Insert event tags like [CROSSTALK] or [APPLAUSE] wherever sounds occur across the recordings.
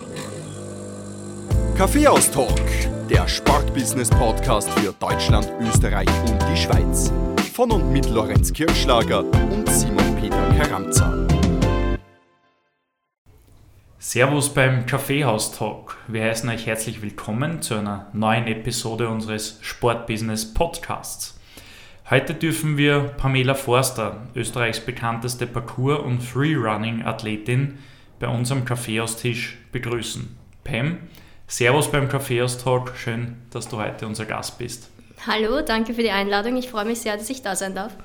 Business AT. Kaffeehaus-Talk, der Sportbusiness-Podcast für Deutschland, Österreich und die Schweiz. Von und mit Lorenz Kirschlager und Simon Peter Karamza. Servus beim Kaffeehaus-Talk. Wir heißen euch herzlich willkommen zu einer neuen Episode unseres Sportbusiness-Podcasts. Heute dürfen wir Pamela Forster, Österreichs bekannteste Parkour- und Freerunning-Athletin, bei uns am Kaffeehaustisch begrüßen. Pam, Servus beim Kaffeehaus-Talk. Schön, dass du heute unser Gast bist. Hallo, danke für die Einladung. Ich freue mich sehr, dass ich da sein darf.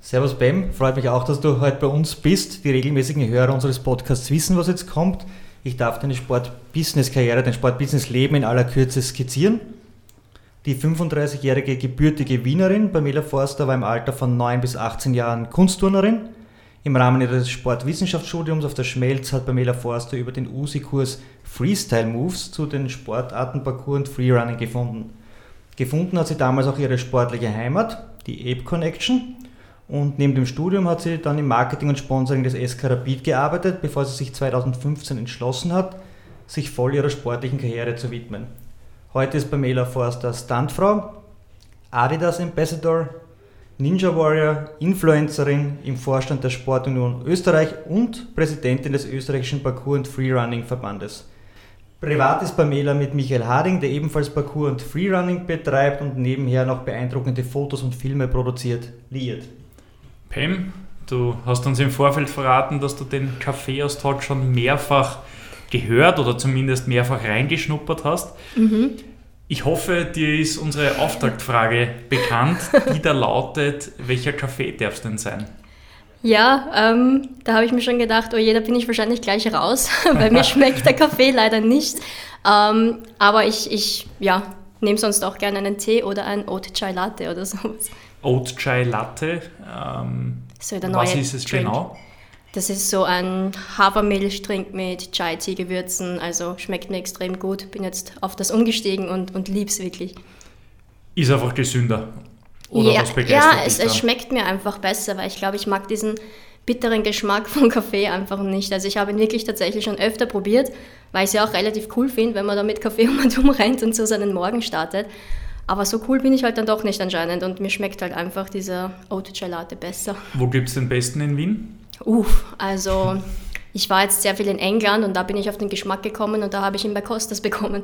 Servus Bam, freut mich auch, dass du heute bei uns bist. Die regelmäßigen Hörer unseres Podcasts wissen, was jetzt kommt. Ich darf deine Sport-Business-Karriere, dein Sport-Business-Leben in aller Kürze skizzieren. Die 35-jährige gebürtige Wienerin Pamela Forster war im Alter von 9 bis 18 Jahren Kunstturnerin. Im Rahmen ihres Sportwissenschaftsstudiums auf der Schmelz hat Pamela Forster über den USI-Kurs Freestyle Moves zu den Sportarten Parkour und Freerunning gefunden. Gefunden hat sie damals auch ihre sportliche Heimat, die Ape Connection. Und neben dem Studium hat sie dann im Marketing und Sponsoring des SK Rapid gearbeitet, bevor sie sich 2015 entschlossen hat, sich voll ihrer sportlichen Karriere zu widmen. Heute ist Pamela Forster Stuntfrau, Adidas Ambassador, Ninja Warrior, Influencerin im Vorstand der Sportunion Österreich und Präsidentin des österreichischen Parkour- und Freerunning-Verbandes. Privat ist Pamela mit Michael Harding, der ebenfalls Parkour und Freerunning betreibt und nebenher noch beeindruckende Fotos und Filme produziert, liiert. Pam, du hast uns im Vorfeld verraten, dass du den Kaffeehaus-Talk schon mehrfach gehört oder zumindest mehrfach reingeschnuppert hast. Mhm. Ich hoffe, dir ist unsere Auftaktfrage bekannt, die da lautet, welcher Kaffee darf es denn sein? Ja, ähm, da habe ich mir schon gedacht, oh je, da bin ich wahrscheinlich gleich raus, [LAUGHS] weil mir [LAUGHS] schmeckt der Kaffee leider nicht. Ähm, aber ich, ich ja, nehme sonst auch gerne einen Tee oder ein Oat Chai Latte oder sowas. Oat Chai Latte, ähm, so was ist es Drink. genau? Das ist so ein Hafermilchtrink mit Chai-Tea-Gewürzen, also schmeckt mir extrem gut. Bin jetzt auf das umgestiegen und, und lieb's wirklich. Ist einfach gesünder. Oder ja, was begeistert Ja, es, es schmeckt mir einfach besser, weil ich glaube, ich mag diesen bitteren Geschmack von Kaffee einfach nicht. Also ich habe ihn wirklich tatsächlich schon öfter probiert, weil ich es ja auch relativ cool finde, wenn man da mit Kaffee [LAUGHS] um und um rennt und so seinen Morgen startet. Aber so cool bin ich halt dann doch nicht anscheinend und mir schmeckt halt einfach dieser Oat Gelate besser. Wo gibt es den besten in Wien? Uff, also ich war jetzt sehr viel in England und da bin ich auf den Geschmack gekommen und da habe ich ihn bei Costas bekommen.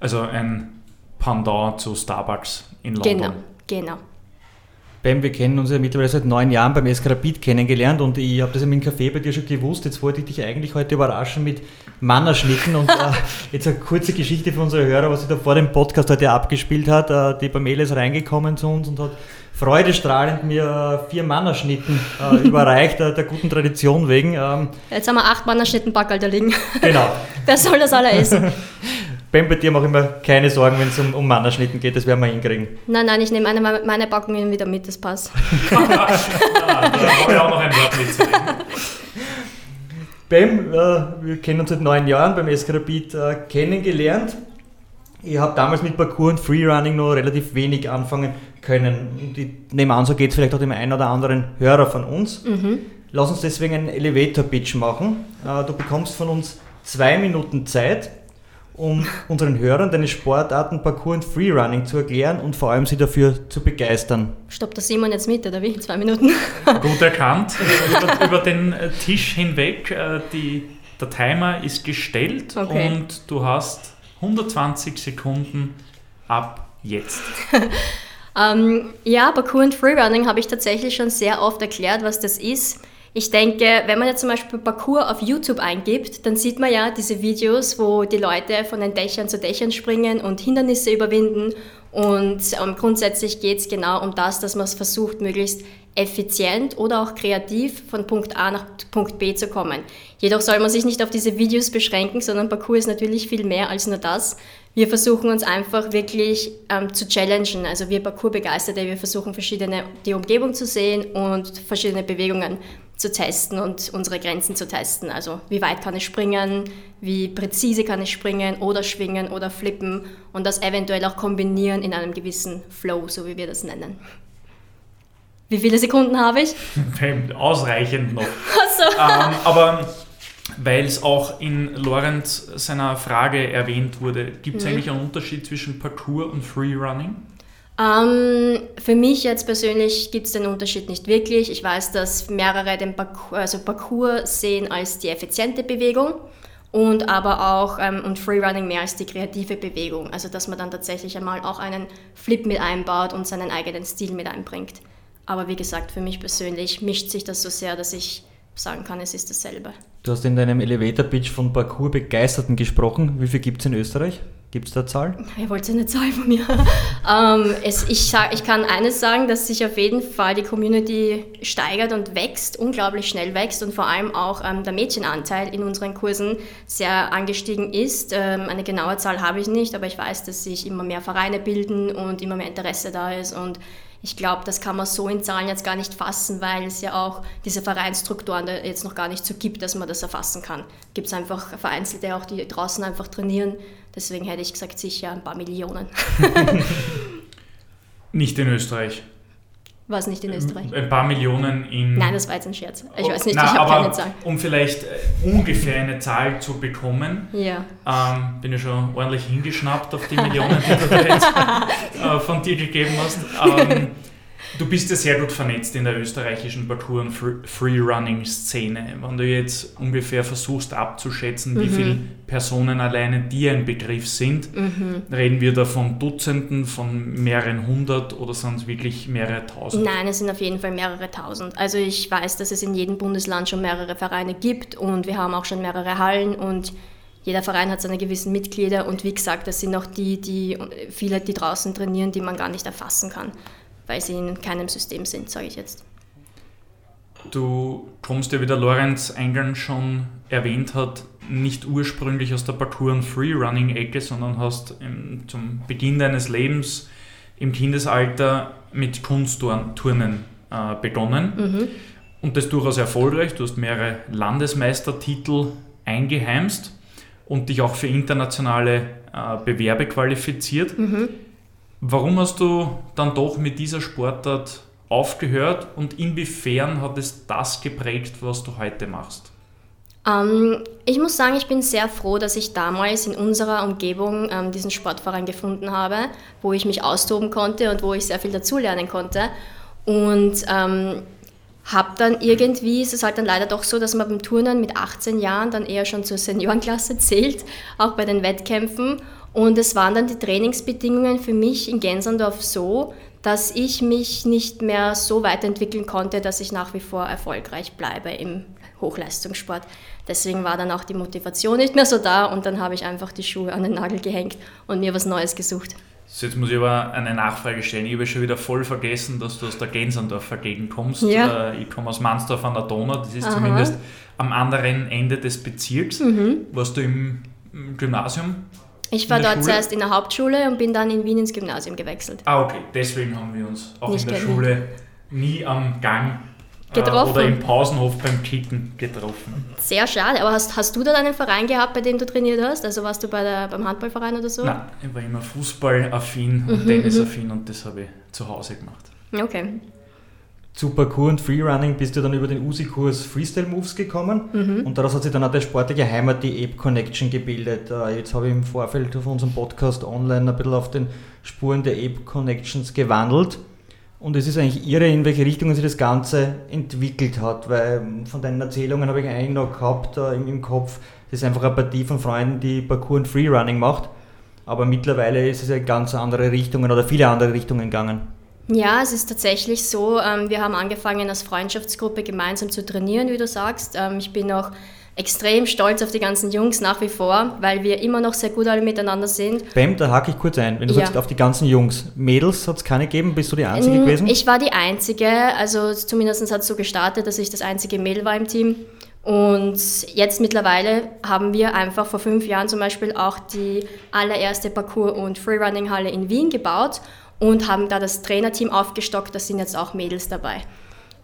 Also ein Pendant zu Starbucks in London. Genau, genau. Bam, wir kennen uns ja mittlerweile seit neun Jahren beim Eskrapid kennengelernt und ich habe das dem Café bei dir schon gewusst. Jetzt wollte ich dich eigentlich heute überraschen mit Mannerschnitten und äh, [LAUGHS] jetzt eine kurze Geschichte für unsere Hörer, was sich da vor dem Podcast heute abgespielt hat. Äh, die Pamela ist reingekommen zu uns und hat freudestrahlend mir vier Mannerschnitten äh, überreicht, der, der, guten Tradition wegen. Ähm, Jetzt haben wir acht Mannerschnitten Backerl da liegen. Genau. [LAUGHS] Wer soll das alle essen? [LAUGHS] Ben, bei dir mache ich mir keine Sorgen, wenn es um, um Mannerschnitten geht, das werden wir hinkriegen. Nein, nein, ich nehme eine, meine Packungen wieder mit, das passt. [LAUGHS] ja, da habe ich auch noch ein Wort mitzureden. Bam, äh, wir kennen uns seit neun Jahren beim Eskrapid äh, kennengelernt. Ich habe damals mit Parkour und Freerunning noch relativ wenig anfangen können. Ich nehme an, so geht es vielleicht auch dem einen oder anderen Hörer von uns. Mhm. Lass uns deswegen einen Elevator-Pitch machen. Äh, du bekommst von uns zwei Minuten Zeit, um unseren Hörern deine Sportarten Parkour und Freerunning zu erklären und vor allem sie dafür zu begeistern. Stoppt der Simon jetzt mit, oder wie? Zwei Minuten? [LAUGHS] Gut erkannt. [LAUGHS] über, über, den äh, Tisch hinweg. Äh, die, der Timer ist gestellt okay. und du hast 120 Sekunden ab jetzt. [LAUGHS] ähm, ja, Parkour und Freerunning habe ich tatsächlich schon sehr oft erklärt, was das ist. Ich denke, wenn man jetzt zum Beispiel Parkour auf YouTube eingibt, dann sieht man ja diese Videos, wo die Leute von den Dächern zu Dächern springen und Hindernisse überwinden Und ähm, grundsätzlich geht es genau um das, dass man es versucht, möglichst effizient oder auch kreativ von Punkt A nach Punkt B zu kommen. Jedoch soll man sich nicht auf diese Videos beschränken, sondern Parcours ist natürlich viel mehr als nur das. Wir versuchen uns einfach wirklich ähm, zu challengen. Also wir Parcours-Begeisterte, wir versuchen verschiedene, die Umgebung zu sehen und verschiedene Bewegungen zu testen und unsere Grenzen zu testen. Also wie weit kann ich springen, wie präzise kann ich springen oder schwingen oder flippen und das eventuell auch kombinieren in einem gewissen Flow, so wie wir das nennen. Wie viele Sekunden habe ich? [LAUGHS] Ausreichend noch. [LAUGHS] So. Ähm, aber weil es auch in Lorenz seiner Frage erwähnt wurde, gibt es mhm. eigentlich einen Unterschied zwischen Parkour und Freerunning? Ähm, für mich jetzt persönlich gibt es den Unterschied nicht wirklich. Ich weiß, dass mehrere den Parkour, also Parkour sehen als die effiziente Bewegung und aber auch ähm, und Freerunning mehr als die kreative Bewegung. Also dass man dann tatsächlich einmal auch einen Flip mit einbaut und seinen eigenen Stil mit einbringt. Aber wie gesagt, für mich persönlich mischt sich das so sehr, dass ich sagen kann, es ist dasselbe. Du hast in deinem Elevator-Pitch von Parcours-Begeisterten gesprochen. Wie viel gibt es in Österreich? Gibt es da Zahl? Ihr wollt eine Zahl von mir. [LAUGHS] ähm, es, ich, sag, ich kann eines sagen, dass sich auf jeden Fall die Community steigert und wächst, unglaublich schnell wächst und vor allem auch ähm, der Mädchenanteil in unseren Kursen sehr angestiegen ist. Ähm, eine genaue Zahl habe ich nicht, aber ich weiß, dass sich immer mehr Vereine bilden und immer mehr Interesse da ist und ich glaube, das kann man so in Zahlen jetzt gar nicht fassen, weil es ja auch diese Vereinsstrukturen jetzt noch gar nicht so gibt, dass man das erfassen kann. Gibt es einfach Vereinzelte auch, die draußen einfach trainieren. Deswegen hätte ich gesagt, sicher ein paar Millionen. [LAUGHS] nicht in Österreich. Was nicht in Österreich? Ein paar Millionen in. Nein, das war jetzt ein Scherz. Ich weiß nicht, Na, ich habe keine Zahl. Um vielleicht äh, ungefähr eine Zahl zu bekommen, ja. ähm, bin ich schon ordentlich hingeschnappt auf die Millionen, die du jetzt [LAUGHS] äh, von dir gegeben hast. Ähm, Du bist ja sehr gut vernetzt in der österreichischen Parkour- und Freerunning-Szene. Wenn du jetzt ungefähr versuchst abzuschätzen, mhm. wie viele Personen alleine dir ein Begriff sind, mhm. reden wir da von Dutzenden, von mehreren hundert oder sind es wirklich mehrere tausend? Nein, es sind auf jeden Fall mehrere tausend. Also ich weiß, dass es in jedem Bundesland schon mehrere Vereine gibt und wir haben auch schon mehrere Hallen und jeder Verein hat seine gewissen Mitglieder und wie gesagt, das sind auch die, die viele, die draußen trainieren, die man gar nicht erfassen kann weil sie in keinem System sind, sage ich jetzt. Du kommst ja, wie der Lorenz eingangs schon erwähnt hat, nicht ursprünglich aus der Parkour- und Freerunning-Ecke, sondern hast im, zum Beginn deines Lebens im Kindesalter mit Kunstturnen äh, begonnen. Mhm. Und das durchaus erfolgreich. Du hast mehrere Landesmeistertitel eingeheimst und dich auch für internationale äh, Bewerbe qualifiziert. Mhm. Warum hast du dann doch mit dieser Sportart aufgehört und inwiefern hat es das geprägt, was du heute machst? Ähm, ich muss sagen, ich bin sehr froh, dass ich damals in unserer Umgebung ähm, diesen Sportverein gefunden habe, wo ich mich austoben konnte und wo ich sehr viel dazulernen konnte. Und ähm, habe dann irgendwie, ist es halt dann leider doch so, dass man beim Turnen mit 18 Jahren dann eher schon zur Seniorenklasse [LAUGHS] zählt, auch bei den Wettkämpfen. Und es waren dann die Trainingsbedingungen für mich in Gensendorf so, dass ich mich nicht mehr so weiterentwickeln konnte, dass ich nach wie vor erfolgreich bleibe im Hochleistungssport. Deswegen war dann auch die Motivation nicht mehr so da und dann habe ich einfach die Schuhe an den Nagel gehängt und mir was Neues gesucht. So, jetzt muss ich aber eine Nachfrage stellen. Ich habe schon wieder voll vergessen, dass du aus der Gensendorfer Gegend kommst. Ja. Äh, ich komme aus Mansdorf an der Donau, das ist Aha. zumindest am anderen Ende des Bezirks. Mhm. Warst du im Gymnasium? Ich war dort Schule? zuerst in der Hauptschule und bin dann in Wien ins Gymnasium gewechselt. Ah, okay. Deswegen haben wir uns auch Nicht in der Schule nie am Gang äh, getroffen. oder im Pausenhof beim Kicken getroffen. Sehr schade. Aber hast, hast du da einen Verein gehabt, bei dem du trainiert hast? Also warst du bei der, beim Handballverein oder so? Nein, ich war immer fußballaffin und mhm, tennisaffin und das habe ich zu Hause gemacht. Okay zu Parkour und Freerunning bist du dann über den USI-Kurs Freestyle Moves gekommen mhm. und daraus hat sich dann auch der sportliche Heimat, die Ape Connection gebildet. Äh, jetzt habe ich im Vorfeld auf unserem Podcast online ein bisschen auf den Spuren der Ape Connections gewandelt und es ist eigentlich irre, in welche Richtung sich das Ganze entwickelt hat, weil von deinen Erzählungen habe ich eigentlich noch gehabt äh, im, Kopf, das ist einfach eine Partie von Freunden, die Parkour und Freerunning macht, aber mittlerweile ist es ja ganz andere Richtungen oder viele andere Richtungen gegangen. Ja, es ist tatsächlich so. Ähm, wir haben angefangen als Freundschaftsgruppe gemeinsam zu trainieren, wie du sagst. Ähm, ich bin auch extrem stolz auf die ganzen Jungs nach wie vor, weil wir immer noch sehr gut alle miteinander sind. Bam, da hake ich kurz ein. Wenn du ja. sagst, auf die ganzen Jungs, Mädels hat es keine gegeben, bist du die Einzige mm, gewesen? Ich war die Einzige, also zumindest hat es so gestartet, dass ich das einzige Mädel war im Team. Und jetzt mittlerweile haben wir einfach vor fünf Jahren zum Beispiel auch die allererste Parkour- und Freerunning-Halle in Wien gebaut und haben da das Trainerteam aufgestockt, da sind jetzt auch Mädels dabei.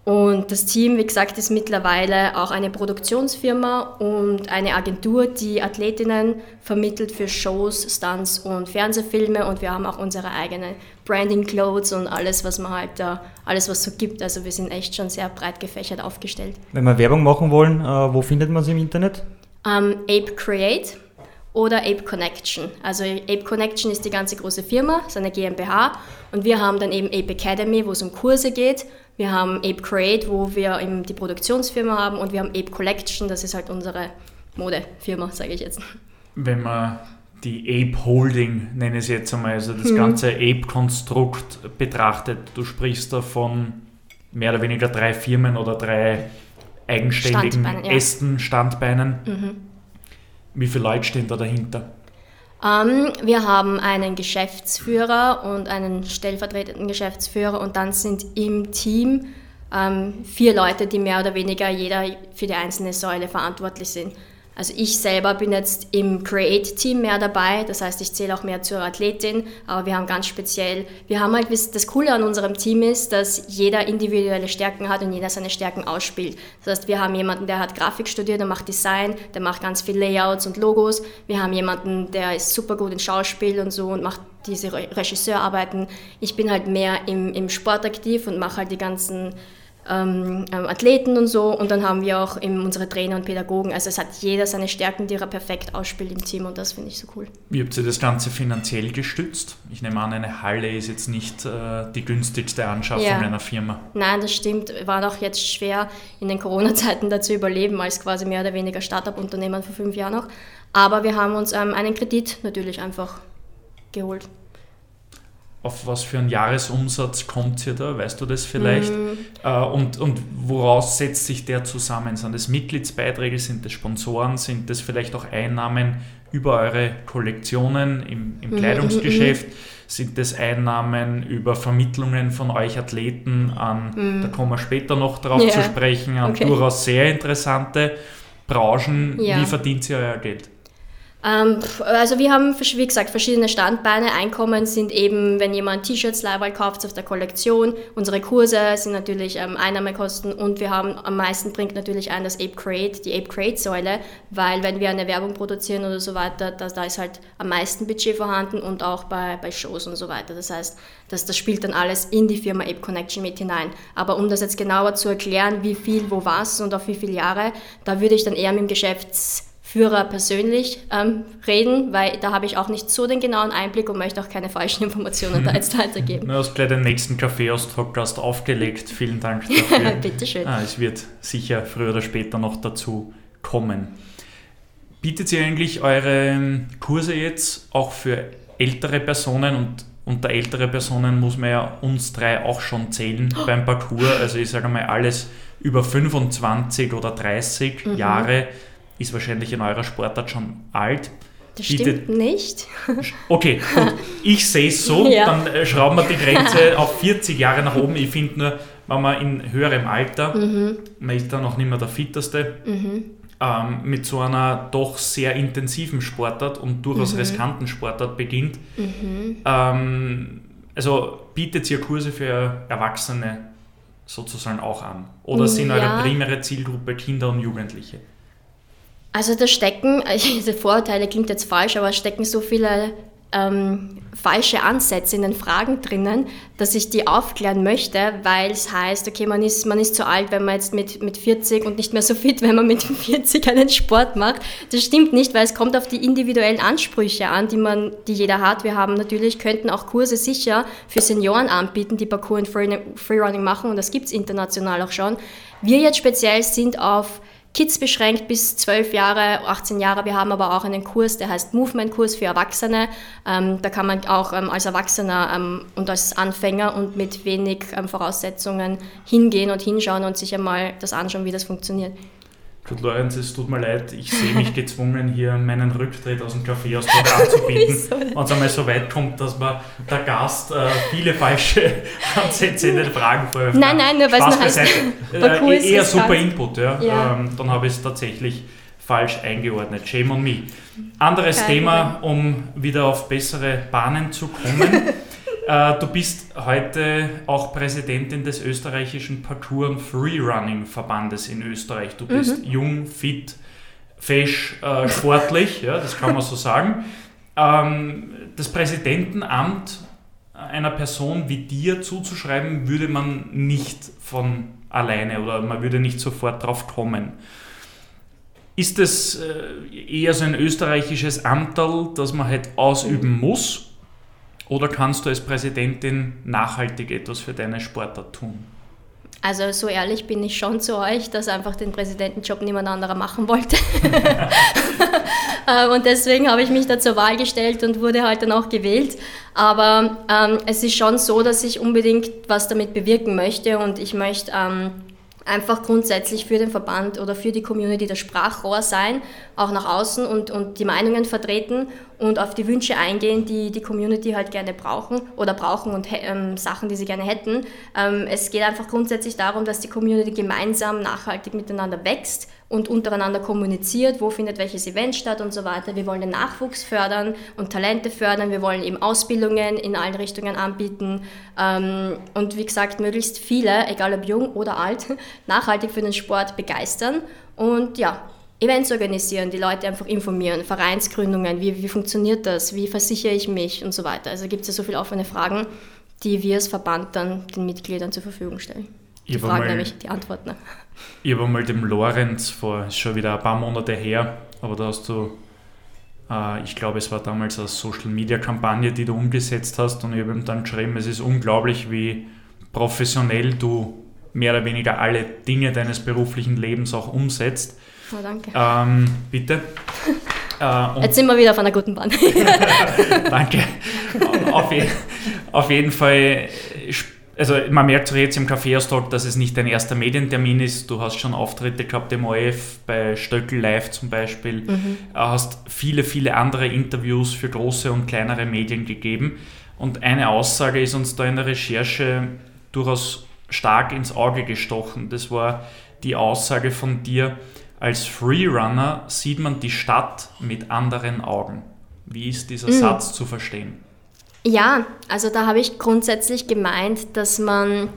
Und das Team, wie gesagt, ist mittlerweile auch eine Produktionsfirma und eine Agentur, die Athletinnen vermittelt für Shows, Stunts und Fernsehfilme. Und wir haben auch unsere eigenen Branding Clothes und alles, was man halt da, alles was so gibt. Also wir sind echt schon sehr breit gefächert aufgestellt. Wenn wir Werbung machen wollen, äh, wo findet man sie im Internet? Um, Ape Create oder Ape Connection. Also Ape Connection ist die ganze große Firma, ist eine GmbH und wir haben dann eben Ape Academy, wo es um Kurse geht wir haben Ape Create, wo wir eben die Produktionsfirma haben und wir haben Ape Collection, das ist halt unsere Modefirma, sage ich jetzt. Wenn man die Ape Holding, nenne ich es jetzt einmal, also das hm. ganze Ape-Konstrukt betrachtet, du sprichst da von mehr oder weniger drei Firmen oder drei eigenständigen Standbeinen, ja. Ästen, Standbeinen. Mhm. Wie viele Leute stehen da dahinter? Ähm, wir haben einen Geschäftsführer und einen stellvertretenden Geschäftsführer und dann sind im Team ähm, vier Leute, die mehr oder weniger jeder für die einzelne Säule verantwortlich sind. Also ich selber bin jetzt im Create-Team mehr dabei, das heißt, ich zähle auch mehr zur Athletin, aber wir haben ganz speziell, wir haben halt, das Coole an unserem Team ist, dass jeder individuelle Stärken hat und jeder seine Stärken ausspielt. Das heißt, wir haben jemanden, der hat Grafik studiert und macht Design, der macht ganz viel Layouts und Logos. Wir haben jemanden, der ist super gut in Schauspiel und so und macht diese Regisseurarbeiten. Ich bin halt mehr im, im Sport aktiv und mache halt die ganzen ähm, ähm, Athleten und so. Und dann haben wir auch eben unsere Trainer und Pädagogen. Also es hat jeder seine Stärken, die er perfekt ausspielt im Team und das finde ich so cool. Wie habt ihr das Ganze finanziell gestützt? Ich nehme an, eine Halle ist jetzt nicht äh, die günstigste Anschaffung ja. einer Firma. Nein, das stimmt. War auch jetzt schwer in den Corona-Zeiten da zu überleben, als quasi mehr oder weniger Startup-Unternehmen vor fünf Jahren noch. Aber wir haben uns ähm, einen Kredit natürlich einfach geholt auf was für einen Jahresumsatz kommt ihr da? Weißt du das vielleicht? Mhm. Äh, und, und woraus setzt sich der zusammen? Sind das Mitgliedsbeiträge, sind das Sponsoren, sind das vielleicht auch Einnahmen über eure Kollektionen im, im mhm. Kleidungsgeschäft? Mhm. Sind das Einnahmen über Vermittlungen von euch Athleten an, mhm. da kommen wir später noch drauf ja. zu sprechen, an okay. durchaus sehr interessante Branchen? Ja. Wie verdient ihr euer Geld? Ähm, also wir haben, wie gesagt, verschiedene Standbeine. Einkommen sind eben, wenn jemand T-Shirts Leihwahl kauft auf der Kollektion. Unsere Kurse sind natürlich ähm, Einnahmekosten und wir haben am meisten bringt natürlich ein das Ape Create, die Ape Create Säule, weil wenn wir eine Werbung produzieren oder so weiter, da, da ist halt am meisten Budget vorhanden und auch bei, bei Shows und so weiter. Das heißt, das, das spielt dann alles in die Firma Ape Connection mit hinein. Aber um das jetzt genauer zu erklären, wie viel, wo was und auf wie viele Jahre, da würde ich dann eher mit dem Geschäfts Führer persönlich ähm, reden, weil da habe ich auch nicht so den genauen Einblick und möchte auch keine falschen [LAUGHS] Informationen da jetzt weitergeben. [LAUGHS] Du hast gleich den nächsten Kaffee aus Podcast aufgelegt. Vielen Dank [LAUGHS] dafür. Bitteschön. Ah, es wird sicher früher oder später noch dazu kommen. Bietet ihr eigentlich eure Kurse jetzt auch für ältere Personen und unter ältere Personen muss man ja uns drei auch schon zählen oh. beim Parcours. Also ich sage mal alles über 25 oder 30 mhm. Jahre ist wahrscheinlich in eurer Sportart schon alt. Das stimmt nicht. [LAUGHS] Okay, gut. Ich sehe es so, [LAUGHS] ja. dann äh, schrauben wir die Grenze [LAUGHS] auf 40 Jahre nach oben. Ich finde nur, wenn man in höherem Alter, mhm. man ist dann auch nicht mehr der Fitteste, mhm. ähm, mit so einer doch sehr intensiven Sportart und durchaus mhm. riskanten Sportart beginnt. Mhm. Ähm, also bietet ihr Kurse für Erwachsene sozusagen auch an? Oder mm, sind eure ja. primäre Zielgruppe Kinder und Jugendliche? Also da stecken, [LAUGHS] diese Vorurteile klingt jetzt falsch, aber stecken so viele ähm, falsche Ansätze in den Fragen drinnen, dass ich die aufklären möchte, weil es heißt, okay, man ist, man ist zu alt, wenn man jetzt mit, mit 40 und nicht mehr so fit, [LAUGHS] wenn man mit 40 einen Sport macht. Das stimmt nicht, weil es kommt auf die individuellen Ansprüche an, die man, die jeder hat. Wir haben natürlich, könnten auch Kurse sicher für Senioren anbieten, die Parkour und Freerunning machen und das gibt es international auch schon. Wir jetzt speziell sind auf Kids beschränkt bis 12 Jahre, 18 Jahre. Wir haben aber auch einen Kurs, der heißt Movement-Kurs für Erwachsene. Ähm, da kann man auch ähm, als Erwachsener ähm, und als Anfänger und mit wenig ähm, Voraussetzungen hingehen und hinschauen und sich einmal das anschauen, wie das funktioniert. Gut, Lorenz, es tut mir leid, ich sehe mich gezwungen, hier meinen Rücktritt aus dem Café aus anzubieten. [LAUGHS] Wenn es einmal so weit kommt, dass man der Gast äh, viele falsche [LAUGHS] Ansätze in den Fragen vorwirft. Nein, nein, nur weil [LAUGHS] es noch heißt, äh, Eher super Input, ja. ja. Ähm, dann habe ich es tatsächlich falsch eingeordnet. Shame on me. Anderes Kein Thema, um wieder auf bessere Bahnen zu kommen. Äh, du bist heute auch Präsidentin des österreichischen Parkour- und Freerunning-Verbandes in Österreich. Du bist mhm. jung, fit, fesch, äh, sportlich, ja, das kann man so sagen. Ähm, das Präsidentenamt einer Person wie dir zuzuschreiben, würde man nicht von alleine oder man würde nicht sofort drauf kommen. Ist es äh, eher so ein österreichisches Amtal, das man halt ausüben muss? Oder kannst du als Präsidentin nachhaltig etwas für deine Sportart tun? Also so ehrlich bin ich schon zu euch, dass einfach den Präsidentenjob niemand anderer machen wollte. [LAUGHS] Äh, und deswegen habe ich mich da zur Wahl gestellt und wurde halt dann auch gewählt. Aber ähm, es ist schon so, dass ich unbedingt was damit bewirken möchte und ich möchte ähm, einfach grundsätzlich für den Verband oder für die Community das Sprachrohr sein, auch nach außen und, und die Meinungen vertreten und auf die Wünsche eingehen, die die Community halt gerne brauchen oder brauchen und ähm, Sachen, die sie gerne hätten. Ähm, es geht einfach grundsätzlich darum, dass die Community gemeinsam nachhaltig miteinander wächst und untereinander kommuniziert, wo findet welches Event statt und so weiter. Wir wollen den Nachwuchs fördern und Talente fördern. Wir wollen eben Ausbildungen in allen Richtungen anbieten ähm, und wie gesagt, möglichst viele, egal ob jung oder alt, [LAUGHS] nachhaltig für den Sport begeistern und ja, Events organisieren, die Leute einfach informieren, Vereinsgründungen, wie, wie funktioniert das, wie versichere ich mich und so weiter. Also gibt es ja so viele offene Fragen, die wir als Verband dann den Mitgliedern zur Verfügung stellen. Die ich Fragen mal, nämlich, die Antworten. Ich habe mal dem Lorenz vor, ist schon wieder ein paar Monate her, aber da hast du, äh, ich glaube, es war damals eine Social-Media-Kampagne, die du umgesetzt hast und ich habe ihm dann geschrieben, es ist unglaublich, wie professionell du mehr oder weniger alle Dinge deines beruflichen Lebens auch umsetzt. Oh, danke. Ähm, bitte. [LAUGHS] Äh, Jetzt sind wir wieder auf einer guten Bahn. [LAUGHS] danke. Auf, je, auf, jeden Fall, also man merkt so jetzt im Kaffeeaustausch, dass es nicht dein erster Medientermin ist. Du hast schon Auftritte gehabt im ORF, bei Stöckel Live zum Beispiel. Mhm. Hast viele, viele andere Interviews für große und kleinere Medien gegeben. Und eine Aussage ist uns da in der Recherche durchaus stark ins Auge gestochen. Das war die Aussage von dir, als Freerunner sieht man die Stadt mit anderen Augen. Wie ist dieser mhm. Satz zu verstehen? Ja, also da habe ich grundsätzlich gemeint, dass man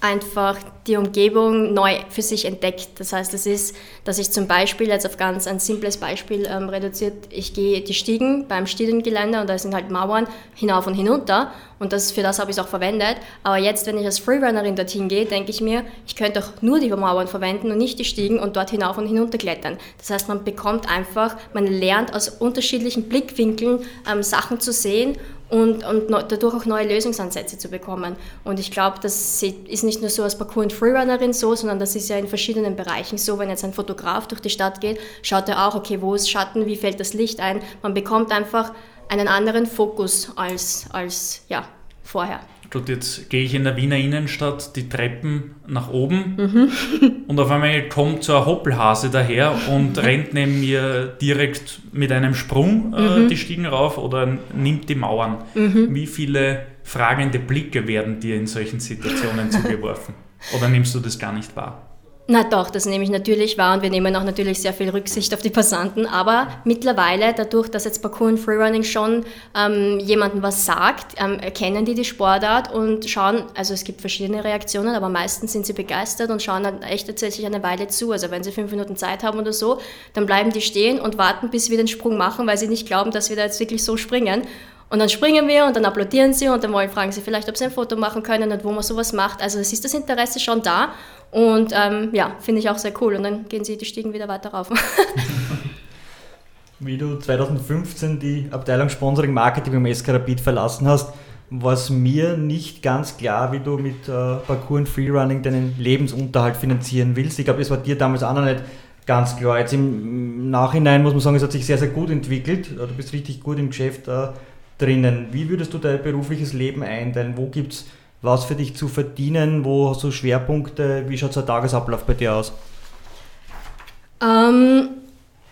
einfach die Umgebung neu für sich entdeckt. Das heißt, es ist, dass ich zum Beispiel, jetzt auf ganz ein simples Beispiel ähm, reduziert, ich gehe die Stiegen beim Stiegengelände und da sind halt Mauern hinauf und hinunter und das, für das habe ich es auch verwendet. Aber jetzt, wenn ich als Freerunnerin dorthin gehe, denke ich mir, ich könnte auch nur die Mauern verwenden und nicht die Stiegen und dort hinauf und hinunter klettern. Das heißt, man bekommt einfach, man lernt aus unterschiedlichen Blickwinkeln ähm, Sachen zu sehen und, und dadurch auch neue Lösungsansätze zu bekommen. Und ich glaube, das ist nicht nur so als und Freerunnerin so, sondern das ist ja in verschiedenen Bereichen so. Wenn jetzt ein Fotograf durch die Stadt geht, schaut er auch, okay, wo ist Schatten, wie fällt das Licht ein. Man bekommt einfach einen anderen Fokus als, als ja, vorher. Gut, jetzt gehe ich in der Wiener Innenstadt die Treppen nach oben mhm. [LAUGHS] und auf einmal kommt so ein Hoppelhase daher und [LAUGHS] rennt neben mir direkt mit einem Sprung äh, mhm. die Stiegen rauf oder nimmt die Mauern. Mhm. Wie viele fragende Blicke werden dir in solchen Situationen [LAUGHS] zugeworfen? Oder nimmst du das gar nicht wahr? Na doch, das nehme ich natürlich wahr und wir nehmen auch natürlich sehr viel Rücksicht auf die Passanten. Aber mittlerweile, dadurch, dass jetzt Parkour und Freerunning schon ähm, jemandem was sagt, ähm, erkennen die die Sportart und schauen, also es gibt verschiedene Reaktionen, aber meistens sind sie begeistert und schauen dann echt tatsächlich eine Weile zu. Also wenn sie fünf Minuten Zeit haben oder so, dann bleiben die stehen und warten, bis wir den Sprung machen, weil sie nicht glauben, dass wir da jetzt wirklich so springen. Und dann springen wir und dann applaudieren sie und dann wollen, fragen sie vielleicht, ob sie ein Foto machen können und wo man sowas macht. Also es ist das Interesse schon da und ähm, ja, finde ich auch sehr cool. Und dann gehen sie die Stiegen wieder weiter rauf. [LAUGHS] Wie du 2015 die Abteilung Sponsoring Marketing beim SK verlassen hast, war mir nicht ganz klar, wie du mit äh, Parkour und Freerunning deinen Lebensunterhalt finanzieren willst. Ich glaube, es war dir damals auch noch nicht ganz klar. Jetzt im Nachhinein muss man sagen, es hat sich sehr, sehr gut entwickelt. Du bist richtig gut im Geschäft äh, drinnen. Wie würdest du dein berufliches Leben einteilen? Wo gibt es was für dich zu verdienen? Wo hast du Schwerpunkte? Wie schaut so ein Tagesablauf bei dir aus? Ähm,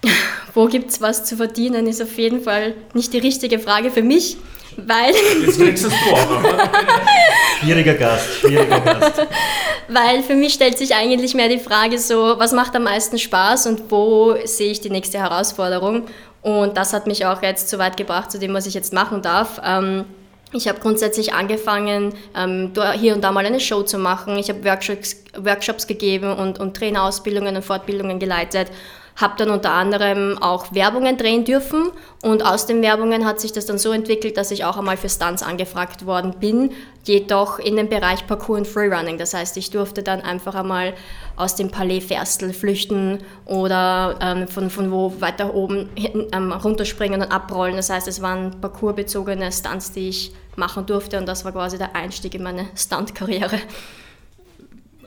[LAUGHS] wo gibt es was zu verdienen, ist auf jeden Fall nicht die richtige Frage für mich, weil... Jetzt wechselst du auch, oder? [LAUGHS] Schwieriger Gast, schwieriger Gast. [LAUGHS] weil für mich stellt sich eigentlich mehr die Frage so, was macht am meisten Spaß und wo sehe ich die nächste Herausforderung? Und das hat mich auch jetzt so weit gebracht zu dem, was ich jetzt machen darf. Ähm, ich habe grundsätzlich angefangen, ähm, hier und da mal eine Show zu machen. Ich habe Workshops, Workshops gegeben und, und Trainerausbildungen und Fortbildungen geleitet habe dann unter anderem auch Werbungen drehen dürfen und aus den Werbungen hat sich das dann so entwickelt, dass ich auch einmal für Stunts angefragt worden bin, jedoch in dem Bereich Parkour und Freerunning. Das heißt, ich durfte dann einfach einmal aus dem Palais Ferstel flüchten oder ähm, von, von wo weiter oben hinten, ähm, runterspringen und abrollen. Das heißt, es waren parcoursbezogene Stunts, die ich machen durfte und das war quasi der Einstieg in meine Stunt-Karriere.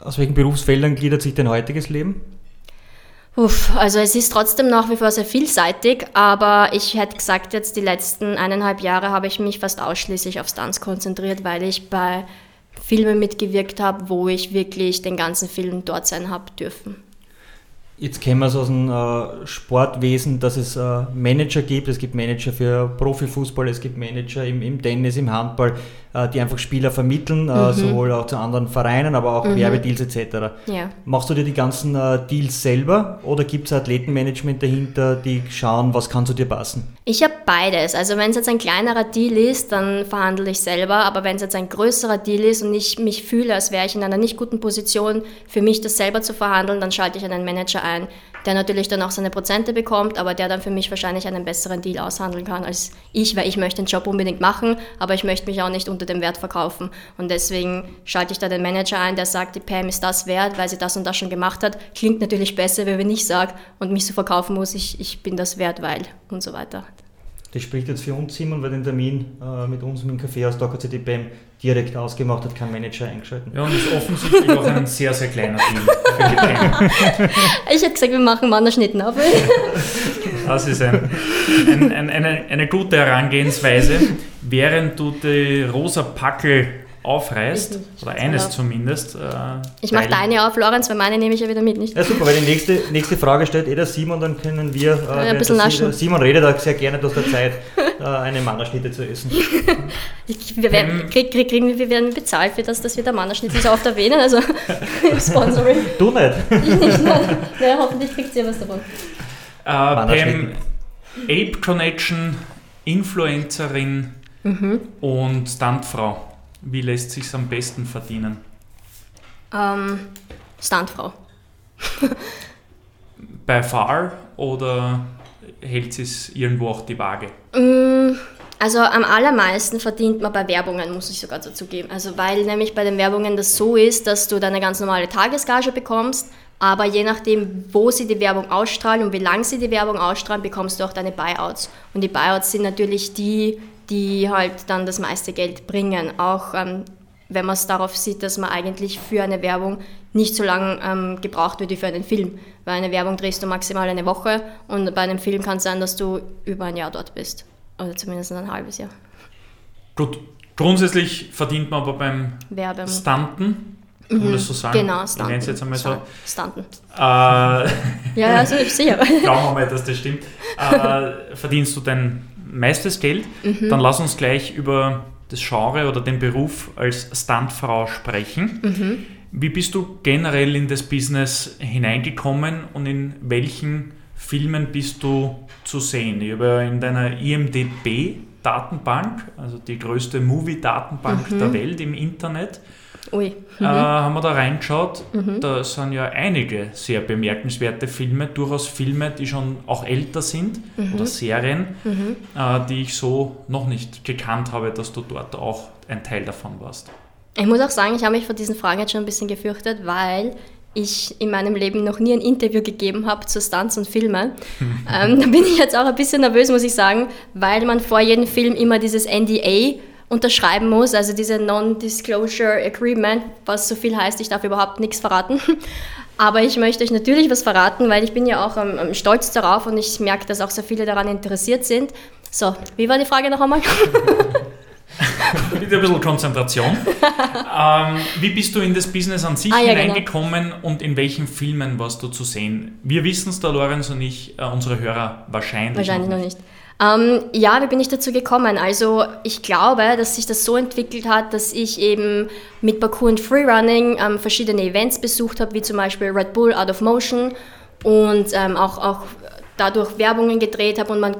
Aus welchen Berufsfeldern gliedert sich dein heutiges Leben? Uff, also es ist trotzdem nach wie vor sehr vielseitig, aber ich hätte gesagt, jetzt die letzten eineinhalb Jahre habe ich mich fast ausschließlich auf Stunts konzentriert, weil ich bei Filmen mitgewirkt habe, wo ich wirklich den ganzen Film dort sein habe dürfen. Jetzt kennen wir es aus dem äh, Sportwesen, dass es äh, Manager gibt. Es gibt Manager für Profifußball, es gibt Manager im, im Tennis, im Handball. Äh, die einfach Spieler vermitteln, äh, mhm. sowohl auch zu anderen Vereinen, aber auch mhm. Werbedeals etc. Ja. Machst du dir die ganzen äh, Deals selber oder gibt es Athletenmanagement dahinter, die schauen, was kann zu dir passen? Ich habe beides. Also wenn es jetzt ein kleinerer Deal ist, dann verhandle ich selber, aber wenn es jetzt ein größerer Deal ist und ich mich fühle, als wäre ich in einer nicht guten Position, für mich das selber zu verhandeln, dann schalte ich einen Manager ein, der natürlich dann auch seine Prozente bekommt, aber der dann für mich wahrscheinlich einen besseren Deal aushandeln kann als ich, weil ich möchte den Job unbedingt machen, aber ich möchte mich auch nicht unter dem Wert verkaufen. Und deswegen schalte ich da den Manager ein, der sagt, die Pam ist das wert, weil sie das und das schon gemacht hat. Klingt natürlich besser, wenn ich sage und mich so verkaufen muss, ich, ich bin das wert, weil und so weiter. Das spricht jetzt für uns, Simon, weil den Termin äh, mit uns dem Café aus Docker CD BAM direkt ausgemacht hat, kein Manager eingeschaltet. Ja, und ist offensichtlich auch ein sehr, sehr kleiner BAM. Ich hätte gesagt, wir machen Mannerschnitten auf. Das ist ein, ein, ein, eine, eine gute Herangehensweise. Während du die rosa Packel aufreißt, oder eines zumindest. Äh, ich mache deine auf, Lorenz, weil meine nehme ich ja wieder mit, nicht? Ja, super, weil die nächste, nächste Frage stellt eh der Simon, dann können wir. Äh, ein bisschen naschen. Simon redet auch sehr gerne aus der Zeit, äh, eine Mannerschnitte zu essen. [LAUGHS] wir, werden, krieg, krieg, kriegen, wir werden bezahlt für das, dass wir der Mannerschnitte so oft erwähnen, also [LAUGHS] Sponsoring. Du nicht. [LAUGHS] ich nicht, nein. naja, hoffentlich kriegt ihr was davon. Äh, Pam, Ape Connection, Influencerin mhm. und Stuntfrau. Wie lässt sich am besten verdienen? Ähm, Standfrau. Bei Far oder hält es irgendwo auch die Waage? Mm, also am allermeisten verdient man bei Werbungen, muss ich sogar dazu geben. Also weil nämlich bei den Werbungen das so ist, dass du deine ganz normale Tagesgage bekommst, aber je nachdem, wo sie die Werbung ausstrahlen und wie lange sie die Werbung ausstrahlen, bekommst du auch deine Buyouts. Und die Buyouts sind natürlich die, die halt dann das meiste Geld bringen. Auch ähm, wenn man es darauf sieht, dass man eigentlich für eine Werbung nicht so lange ähm, gebraucht wird wie für einen Film. Weil eine Werbung drehst du maximal eine Woche und bei einem Film kann es sein, dass du über ein Jahr dort bist. Oder zumindest ein halbes Jahr. Gut, grundsätzlich verdient man aber beim Werbung. Stunten, kann man das so sagen? Genau, Stunten. Ich jetzt einmal so. Stunten. Äh, ja, also sicher. [LAUGHS] Glauben wir mal, dass das stimmt. Äh, verdienst du dein meistes Geld. Mhm. Dann lass uns gleich über das Genre oder den Beruf als Stuntfrau sprechen. Mhm. Wie bist du generell in das Business hineingekommen und in welchen Filmen bist du zu sehen? Ich habe in deiner IMDB-Datenbank, also die größte Movie-Datenbank mhm. der Welt im Internet, Ui. Äh, mhm. Äh, haben wir da reingeschaut. Mhm. Da sind ja einige sehr bemerkenswerte Filme, durchaus Filme, die schon auch älter sind mhm. oder Serien, mhm. äh, die ich so noch nicht gekannt habe, dass du dort auch ein Teil davon warst. Ich muss auch sagen, ich habe mich vor diesen Fragen jetzt schon ein bisschen gefürchtet, weil ich in meinem Leben noch nie ein Interview gegeben habe zu Stunts und Filmen. [LAUGHS] ähm, da bin ich jetzt auch ein bisschen nervös, muss ich sagen, weil man vor jedem Film immer dieses NDA unterschreiben muss, also diese Non-Disclosure Agreement, was so viel heißt, ich darf überhaupt nichts verraten. [LAUGHS] Aber ich möchte euch natürlich was verraten, weil ich bin ja auch ähm, stolz darauf und ich merke, dass auch sehr viele daran interessiert sind. So, wie war die Frage noch einmal? [LAUGHS] [LAUGHS] Bitte ein bisschen Konzentration. ähm, wie bist du in das Business an sich ah, ja, genau. hineingekommen genau. und in welchen Filmen warst du zu sehen? Wir wissen es, der Lorenz und ich, äh, unsere Hörer wahrscheinlich. Wahrscheinlich noch nicht. Noch nicht. Ähm, ja, wie bin ich dazu gekommen? Also ich glaube, dass sich das so entwickelt hat, dass ich eben mit Parkour und Freerunning ähm, verschiedene Events besucht habe, wie zum Beispiel Red Bull Out of Motion und ähm, auch, auch dadurch Werbungen gedreht habe und man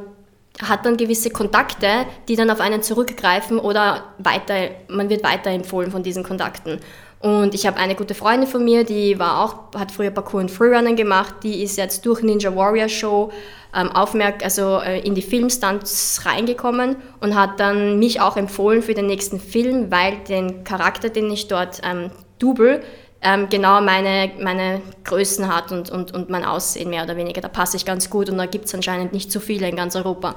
hat dann gewisse Kontakte, die dann auf einen zurückgreifen oder weiter, man wird weiterempfohlen von diesen Kontakten. Und ich habe eine gute Freundin von mir, die war auch, hat früher Parkour und Freerunning gemacht, die ist jetzt durch Ninja Warrior Show ähm, aufmerk also äh, in die Filmstunts reingekommen und hat dann mich auch empfohlen für den nächsten Film, weil den Charakter, den ich dort ähm, double, ähm, genau meine, meine Größen hat und, und, und mein Aussehen mehr oder weniger. Da passe ich ganz gut und da gibt es anscheinend nicht so viele in ganz Europa.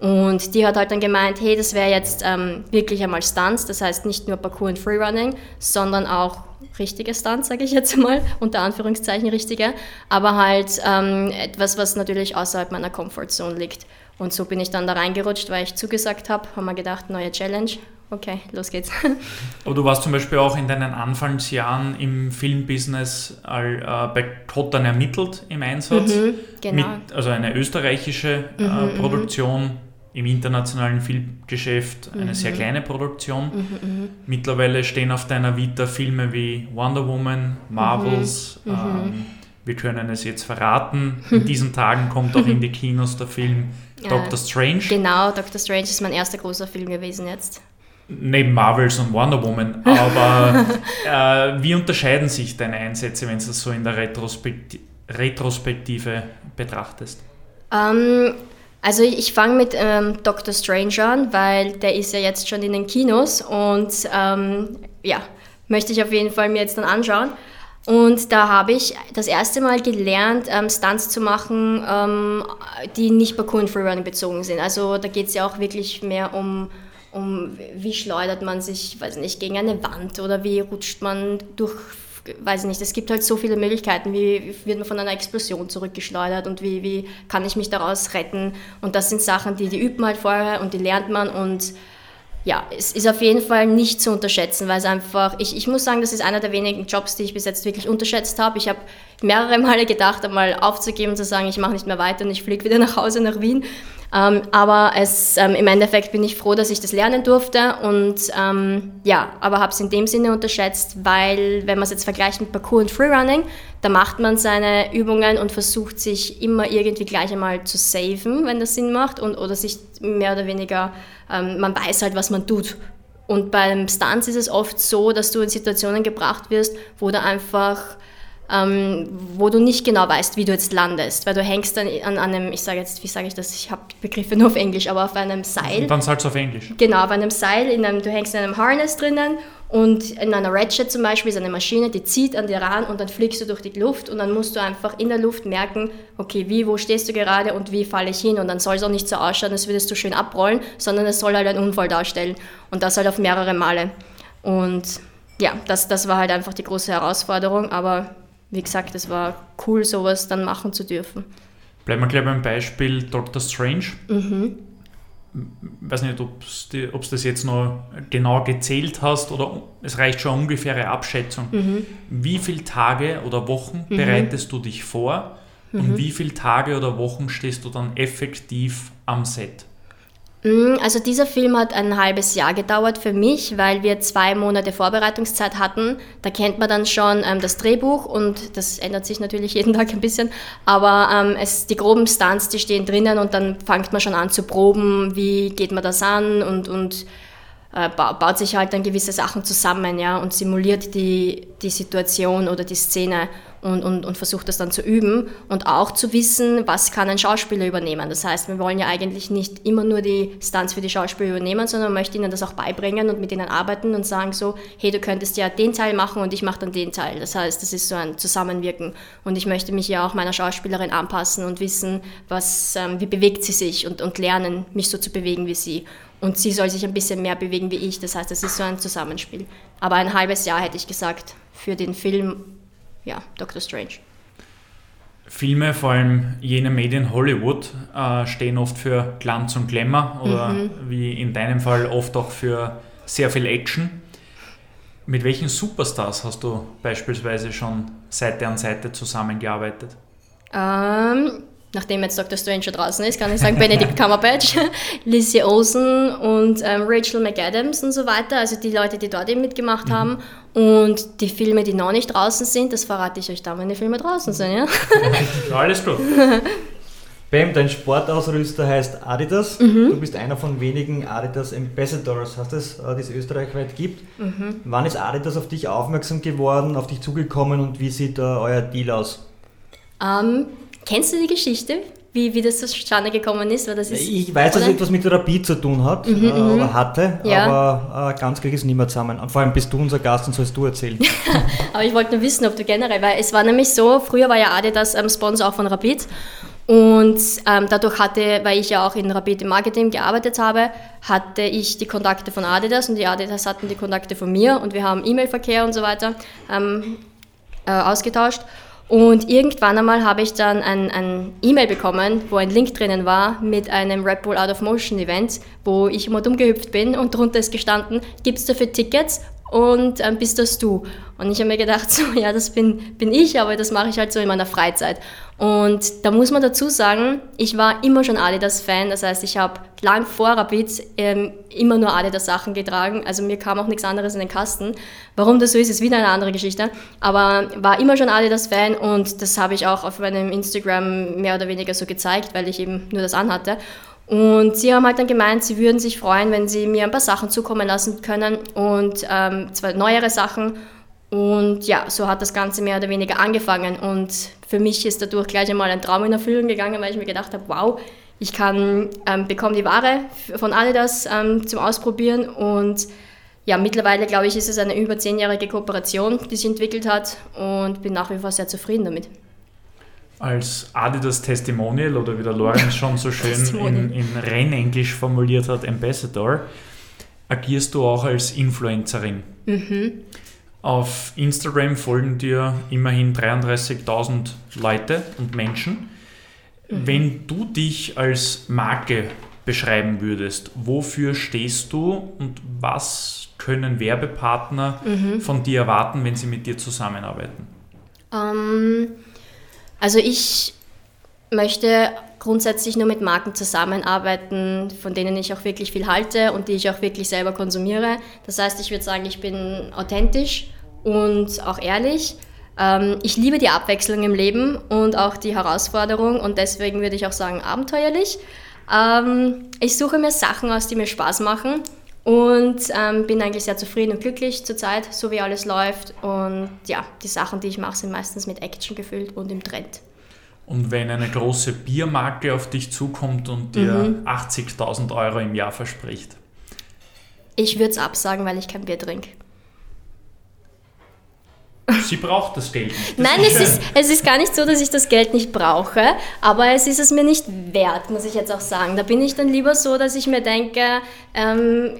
Und die hat halt dann gemeint, hey, das wäre jetzt ähm, wirklich einmal Stunts, das heißt nicht nur Parkour und Freerunning, sondern auch richtige Stunts, sage ich jetzt mal, [LAUGHS] unter Anführungszeichen richtige, aber halt ähm, etwas, was natürlich außerhalb meiner Comfortzone liegt. Und so bin ich dann da reingerutscht, weil ich zugesagt habe, haben wir gedacht, neue Challenge, okay, los geht's. [LAUGHS] Aber du warst zum Beispiel auch in deinen Anfangsjahren im Filmbusiness äh, bei Kottern ermittelt im Einsatz. Mhm, genau. Mit, also eine österreichische äh, mhm, mhm, Produktion im internationalen Filmgeschäft, eine mhm. sehr kleine Produktion. Mhm, mhm, Mittlerweile stehen auf deiner Vita Filme wie Wonder Woman, Marvels. Ähm, wir können es jetzt verraten. In [LAUGHS] diesen Tagen kommt auch in die Kinos der Film Doctor Strange. Genau, Doctor Strange ist mein erster großer Film gewesen jetzt neben Marvels und Wonder Woman. [LAUGHS] Aber äh, wie unterscheiden sich deine Einsätze, wenn du das so in der Retrospektive, Retrospektive betrachtest? Ähm, also ich fange mit ähm, Doctor Strange an, weil der ist ja jetzt schon in den Kinos und ähm, ja, möchte ich auf jeden Fall mir jetzt dann anschauen. Und da habe ich das erste Mal gelernt, ähm, Stunts zu machen, ähm, die nicht Parkour und Freerunning bezogen sind. Also da geht es ja auch wirklich mehr um um wie schleudert man sich, weiß nicht, gegen eine Wand oder wie rutscht man durch, weiß nicht, es gibt halt so viele Möglichkeiten, wie wird man von einer Explosion zurückgeschleudert und wie, wie kann ich mich daraus retten und das sind Sachen, die, die übt man halt vorher und die lernt man und ja, es ist auf jeden Fall nicht zu unterschätzen, weil es einfach, ich, ich muss sagen, das ist einer der wenigen Jobs, die ich bis jetzt wirklich unterschätzt habe. Ich habe mehrere Male gedacht, einmal aufzugeben und zu sagen, ich mache nicht mehr weiter und ich fliege wieder nach Hause nach Wien. Ähm, aber es, ähm, im Endeffekt bin ich froh, dass ich das lernen durfte und ähm, ja, aber habe es in dem Sinne unterschätzt, weil wenn man es jetzt vergleicht mit Parkour und Freerunning, da macht man seine Übungen und versucht sich immer irgendwie gleich einmal zu saven, wenn das Sinn macht und oder sich mehr oder weniger, man weiß halt, was man tut. Und beim Stunts ist es oft so, dass du in Situationen gebracht wirst, wo du einfach ähm, wo du nicht genau weißt, wie du jetzt landest, weil du hängst dann an, einem, ich sage jetzt, wie sage ich das, ich habe Begriffe nur auf Englisch, aber auf einem Seil. Und dann sagst du auf Englisch. Genau, auf einem Seil, in einem, du hängst in einem Harness drinnen und in einer Ratchet zum Beispiel ist eine Maschine, die zieht an dir ran und dann fliegst du durch die Luft und dann musst du einfach in der Luft merken, okay, wie, wo stehst du gerade und wie falle ich hin und dann soll es auch nicht so ausschauen, als würdest du schön abrollen, sondern es soll halt einen Unfall darstellen und das halt auf mehrere Male. Und ja, das, das war halt einfach die große Herausforderung, aber wie gesagt, es war cool, sowas dann machen zu dürfen. Bleiben wir gleich beim Beispiel Dr. Strange. Mhm. Ich weiß nicht, ob du das jetzt noch genau gezählt hast oder es reicht schon eine ungefähre Abschätzung. Mhm. Wie viele Tage oder Wochen mhm. bereitest du dich vor und mhm. wie viele Tage oder Wochen stehst du dann effektiv am Set? Mm, also dieser Film hat ein halbes Jahr gedauert für mich, weil wir zwei Monate Vorbereitungszeit hatten. Da kennt man dann schon ähm, das Drehbuch und das ändert sich natürlich jeden Tag ein bisschen, aber ähm, es, die groben Stunts, die stehen drinnen und dann fängt man schon an zu proben, wie geht man das an und, und äh, baut sich halt dann gewisse Sachen zusammen ja, und simuliert die, die Situation oder die Szene und, und, und versucht das dann zu üben und auch zu wissen, was kann ein Schauspieler übernehmen. Das heißt, wir wollen ja eigentlich nicht immer nur die Stunts für die Schauspieler übernehmen, sondern man möchte ihnen das auch beibringen und mit ihnen arbeiten und sagen so, hey, du könntest ja den Teil machen und ich mache dann den Teil. Das heißt, das ist so ein Zusammenwirken und ich möchte mich ja auch meiner Schauspielerin anpassen und wissen, was, ähm, wie bewegt sie sich und, und lernen, mich so zu bewegen wie sie. Und sie soll sich ein bisschen mehr bewegen wie ich. Das heißt, es ist so ein Zusammenspiel. Aber ein halbes Jahr hätte ich gesagt für den Film ja, Doctor Strange. Filme, vor allem jene Medien Hollywood, äh, stehen oft für Glanz und Glamour oder mhm. wie in deinem Fall oft auch für sehr viel Action. Mit welchen Superstars hast du beispielsweise schon Seite an Seite zusammengearbeitet? Ähm, nachdem jetzt Dr. Strange schon draußen ist, kann ich sagen Benedict [LAUGHS] Cumberbatch, Lizzie Olsen und ähm, Rachel McAdams und so weiter. Also die Leute, die dort eben mitgemacht mhm. haben. Und die Filme, die noch nicht draußen sind, das verrate ich euch dann, wenn die Filme draußen sind. Ja? [LAUGHS] Alles gut. [LAUGHS] Bam, dein Sportausrüster heißt Adidas. Mhm. Du bist einer von wenigen Adidas Ambassadors, hast es, äh, die es österreichweit gibt. Mhm. Wann ist Adidas auf dich aufmerksam geworden, auf dich zugekommen und wie sieht uh, euer Deal aus? Ähm, kennst du die Geschichte, wie, wie das zustande gekommen ist? Weil das ist ich weiß, dass es etwas mit Therapie zu tun hat mhm, äh, mhm. oder hatte, ja. aber äh, ganz gleich ist niemand zusammen. Und vor allem bist du unser Gast und sollst du erzählen. [LAUGHS] aber ich wollte nur wissen, ob du generell, weil es war nämlich so, früher war ja Adidas ähm, Sponsor auch von Rapid und ähm, dadurch hatte, weil ich ja auch in Rapid im Marketing gearbeitet habe, hatte ich die Kontakte von Adidas und die Adidas hatten die Kontakte von mir und wir haben E-Mail-Verkehr und so weiter ähm, äh, ausgetauscht. Und irgendwann einmal habe ich dann ein, ein E-Mail bekommen, wo ein Link drinnen war mit einem Red Bull Out of Motion Event, wo ich immer dumm gehüpft bin und drunter ist gestanden, gibt es dafür Tickets und ähm, bist das du? Und ich habe mir gedacht, [LAUGHS] so, ja, das bin, bin ich, aber das mache ich halt so in meiner Freizeit. Und da muss man dazu sagen, ich war immer schon Adidas-Fan, das heißt, ich habe lang vor Rapid ähm, immer nur Adidas-Sachen getragen, also mir kam auch nichts anderes in den Kasten. Warum das so ist, ist wieder eine andere Geschichte, aber war immer schon Adidas-Fan und das habe ich auch auf meinem Instagram mehr oder weniger so gezeigt, weil ich eben nur das anhatte. Und sie haben halt dann gemeint, sie würden sich freuen, wenn sie mir ein paar Sachen zukommen lassen können und ähm, zwei neuere Sachen und ja, so hat das Ganze mehr oder weniger angefangen. Und für mich ist dadurch gleich einmal ein Traum in Erfüllung gegangen, weil ich mir gedacht habe, wow, ich kann, ähm, bekomme die Ware von Adidas ähm, zum Ausprobieren und ja, mittlerweile glaube ich, ist es eine über zehnjährige Kooperation, die sich entwickelt hat und bin nach wie vor sehr zufrieden damit. Als Adidas Testimonial oder wie der Lorenz [LAUGHS] schon so schön in, in Rennenglisch formuliert hat, Ambassador, agierst du auch als Influencerin. Mhm. Auf Instagram folgen dir immerhin 33.000 Leute und Menschen. Mhm. Wenn du dich als Marke beschreiben würdest, wofür stehst du und was können Werbepartner mhm. von dir erwarten, wenn sie mit dir zusammenarbeiten? Ähm, also ich möchte grundsätzlich nur mit Marken zusammenarbeiten, von denen ich auch wirklich viel halte und die ich auch wirklich selber konsumiere. Das heißt, ich würde sagen, ich bin authentisch und auch ehrlich. Ähm, ich liebe die Abwechslung im Leben und auch die Herausforderung und deswegen würde ich auch sagen abenteuerlich. Ähm, ich suche mir Sachen aus, die mir Spaß machen und ähm, bin eigentlich sehr zufrieden und glücklich zurzeit, so wie alles läuft. Und ja, die Sachen, die ich mache, sind meistens mit Action gefüllt und im Trend. Und wenn eine große Biermarke auf dich zukommt und dir mhm. 80.000 Euro im Jahr verspricht? Ich würde es absagen, weil ich kein Bier trinke. Sie braucht das Geld nicht. Das Nein, ist es, ist, es ist gar nicht so, dass ich das Geld nicht brauche, aber es ist es mir nicht wert, muss ich jetzt auch sagen. Da bin ich dann lieber so, dass ich mir denke, ähm,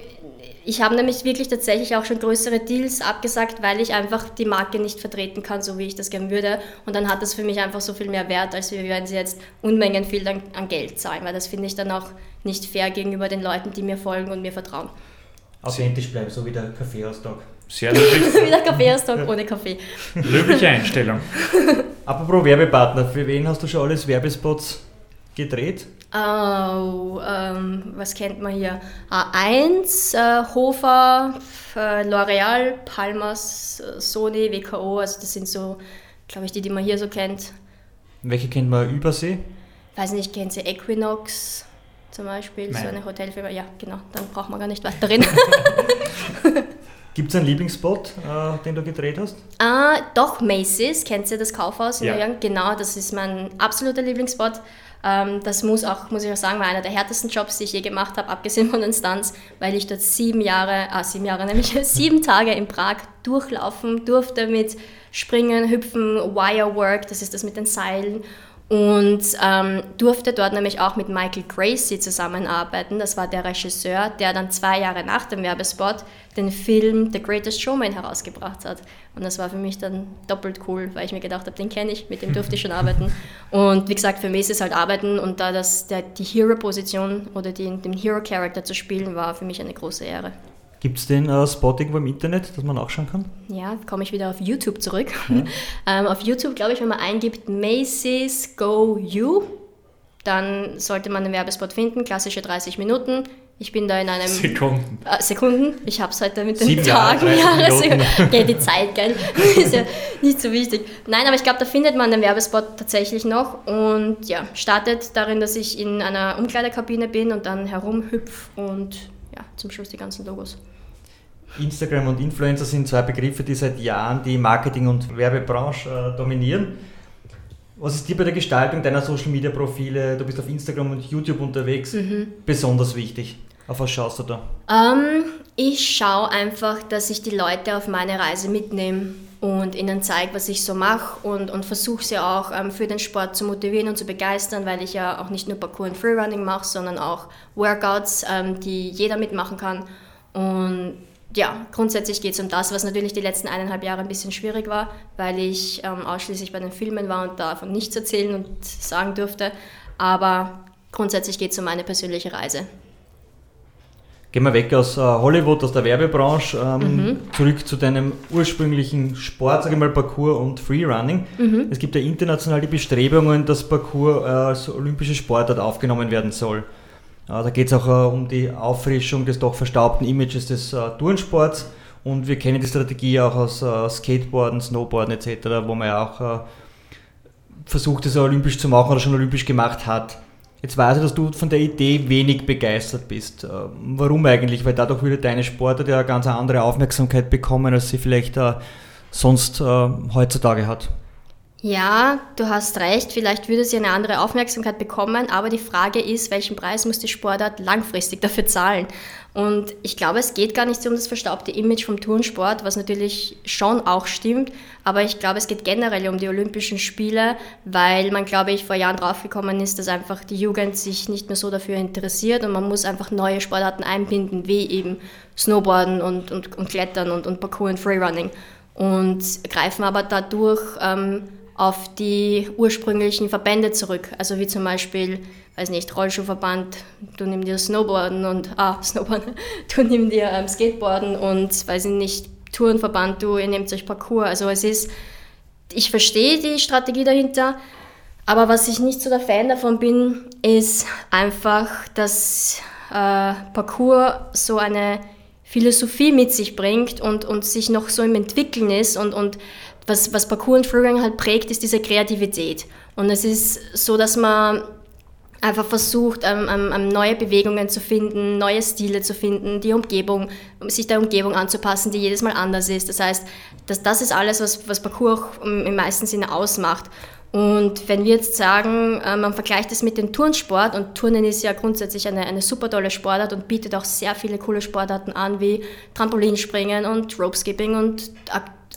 ich habe nämlich wirklich tatsächlich auch schon größere Deals abgesagt, weil ich einfach die Marke nicht vertreten kann, so wie ich das gerne würde. Und dann hat das für mich einfach so viel mehr Wert, als wenn sie jetzt Unmengen viel an, an Geld zahlen, weil das finde ich dann auch nicht fair gegenüber den Leuten, die mir folgen und mir vertrauen. Authentisch bleiben, so wie der Kaffeeaustausch. Sehr löblich. [LAUGHS] wie der Kaffeeaustausch ohne Kaffee. Löbliche Einstellung. [LAUGHS] Apropos Werbepartner, für wen hast du schon alles Werbespots gedreht? Oh, ähm, was kennt man hier? A1, äh, Hofer, äh, L'Oreal, Palmas, äh, Sony, WKO, also das sind so, glaube ich, die, die man hier so kennt. Welche kennt man Übersee? Weiß nicht, kennt sie Equinox zum Beispiel, Nein. so eine Hotelfirma? Ja, genau, dann braucht man gar nicht weiter reden. [LAUGHS] Gibt es einen Lieblingsspot, äh, den du gedreht hast? Ah, doch, Macy's, kennt ihr das Kaufhaus in ja. New York? Genau, das ist mein absoluter Lieblingsspot. Ähm, das muss auch, muss ich auch sagen, war einer der härtesten Jobs, die ich je gemacht habe, abgesehen von den Stunts, weil ich dort sieben Jahre, ah, sieben Jahre, [LAUGHS] nämlich sieben Tage in Prag durchlaufen durfte mit Springen, Hüpfen, Wirework, das ist das mit den Seilen und ähm, durfte dort nämlich auch mit Michael Gracie zusammenarbeiten. Das war der Regisseur, der dann zwei Jahre nach dem Werbespot den Film The Greatest Showman herausgebracht hat. Und das war für mich dann doppelt cool, weil ich mir gedacht habe, den kenne ich, mit dem durfte ich schon arbeiten. Und wie gesagt, für mich ist es halt arbeiten und da das, der, die Hero-Position oder die, den Hero-Character zu spielen, war für mich eine große Ehre. Gibt es den äh, Spotting im Internet, das man nachschauen kann? Ja, komme ich wieder auf YouTube zurück. Ja. [LAUGHS] ähm, auf YouTube, glaube ich, wenn man eingibt Macy's Go You, dann sollte man einen Werbespot finden, klassische 30 Minuten. Ich bin da in einem... Sekunden. Äh, Sekunden. Ich habe es heute mit den Sieben Tagen. Jahre, ja, okay, die Zeit, gell? ist ja nicht so wichtig. Nein, aber ich glaube, da findet man den Werbespot tatsächlich noch und ja, startet darin, dass ich in einer Umkleidekabine bin und dann herumhüpf und ja, zum Schluss die ganzen Logos. Instagram und Influencer sind zwei Begriffe, die seit Jahren die Marketing- und Werbebranche äh, dominieren. Was ist dir bei der Gestaltung deiner Social Media Profile, du bist auf Instagram und YouTube unterwegs, mhm. besonders wichtig? Auf was schaust du da? Ähm, ich schaue einfach, dass ich die Leute auf meine Reise mitnehme und ihnen zeige, was ich so mache und, und versuche sie auch ähm, für den Sport zu motivieren und zu begeistern, weil ich ja auch nicht nur Parkour und Freerunning mache, sondern auch Workouts, ähm, die jeder mitmachen kann. Und ja, grundsätzlich geht es um das, was natürlich die letzten eineinhalb Jahre ein bisschen schwierig war, weil ich ähm, ausschließlich bei den Filmen war und davon nichts erzählen und sagen durfte. Aber grundsätzlich geht es um meine persönliche Reise. Gehen wir weg aus äh, Hollywood, aus der Werbebranche, ähm, mhm. zurück zu deinem ursprünglichen Sport, sage ich mal Parkour und Freerunning. Mhm. Es gibt ja international die Bestrebungen, dass Parkour äh, als olympische Sportart aufgenommen werden soll. Da geht es auch äh, um die Auffrischung des doch verstaubten Images des äh, Tourensports und wir kennen die Strategie auch aus äh, Skateboarden, Snowboarden etc., wo man ja auch versucht, es olympisch zu machen oder schon olympisch gemacht hat. Jetzt weiß ich, dass du von der Idee wenig begeistert bist. Warum eigentlich? Weil dadurch würde deine Sportart ja ganz andere Aufmerksamkeit bekommen, als sie vielleicht sonst heutzutage hat. Ja, du hast recht, vielleicht würde sie eine andere Aufmerksamkeit bekommen, aber die Frage ist, welchen Preis muss die Sportart langfristig dafür zahlen? Und ich glaube, es geht gar nicht so um das verstaubte Image vom Turnsport, was natürlich schon auch stimmt, aber ich glaube, es geht generell um die Olympischen Spiele, weil man, glaube ich, vor Jahren draufgekommen ist, dass einfach die Jugend sich nicht mehr so dafür interessiert und man muss einfach neue Sportarten einbinden, wie eben Snowboarden und, und, und Klettern und, und Parkour und Freerunning. Und greifen aber dadurch ähm, auf die ursprünglichen Verbände zurück. Also wie zum Beispiel, weiß nicht, Rollschuhverband, du nimm dir Snowboarden und, ah, [LAUGHS] Snowboarden, du nimm dir ähm, Skateboarden und, weiß ich nicht, Tourenverband, du, ihr nehmt euch Parcours. Also es ist, ich verstehe die Strategie dahinter, aber was ich nicht so der Fan davon bin, ist einfach, dass äh, Parcours so eine Philosophie mit sich bringt und, und sich noch so im Entwickeln ist und, und was, was Parkour und Freerunning halt prägt, ist diese Kreativität. Und es ist so, dass man einfach versucht, ähm, ähm, neue Bewegungen zu finden, neue Stile zu finden, die Umgebung, sich der Umgebung anzupassen, die jedes Mal anders ist. Das heißt, das, das ist alles, was, was Parkour auch im meisten Sinne ausmacht. Und wenn wir jetzt sagen, äh, man vergleicht es mit dem Turnsport, und Turnen ist ja grundsätzlich eine, eine super tolle Sportart und bietet auch sehr viele coole Sportarten an, wie Trampolinspringen und Ropeskipping und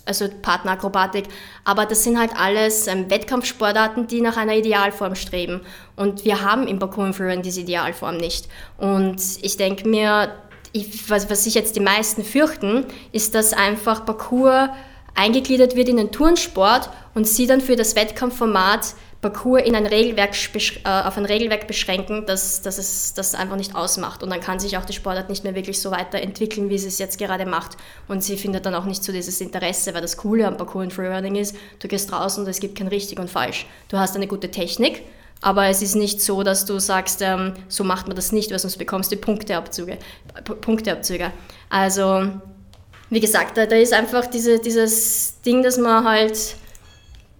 also Partnerakrobatik. Aber das sind halt alles ähm, Wettkampfsportarten, die nach einer Idealform streben. Und wir haben im Parkour-Führen diese Idealform nicht. Und ich denke mir, ich, was, was sich jetzt die meisten fürchten, ist, dass einfach Parkour eingegliedert wird in den Turnsport und sie dann für das Wettkampfformat Parcours in ein Regelwerk, äh, auf ein Regelwerk beschränken, dass, dass es das einfach nicht ausmacht. Und dann kann sich auch die Sportart nicht mehr wirklich so weiterentwickeln, wie sie es jetzt gerade macht. Und sie findet dann auch nicht so dieses Interesse, weil das Coole am Parcours und Freerunning ist, du gehst raus und es gibt kein richtig und falsch. Du hast eine gute Technik, aber es ist nicht so, dass du sagst, ähm, so macht man das nicht, weil sonst bekommst du Punkteabzüge. Punkteabzüge. Also, wie gesagt, da, da ist einfach diese, dieses Ding, dass man halt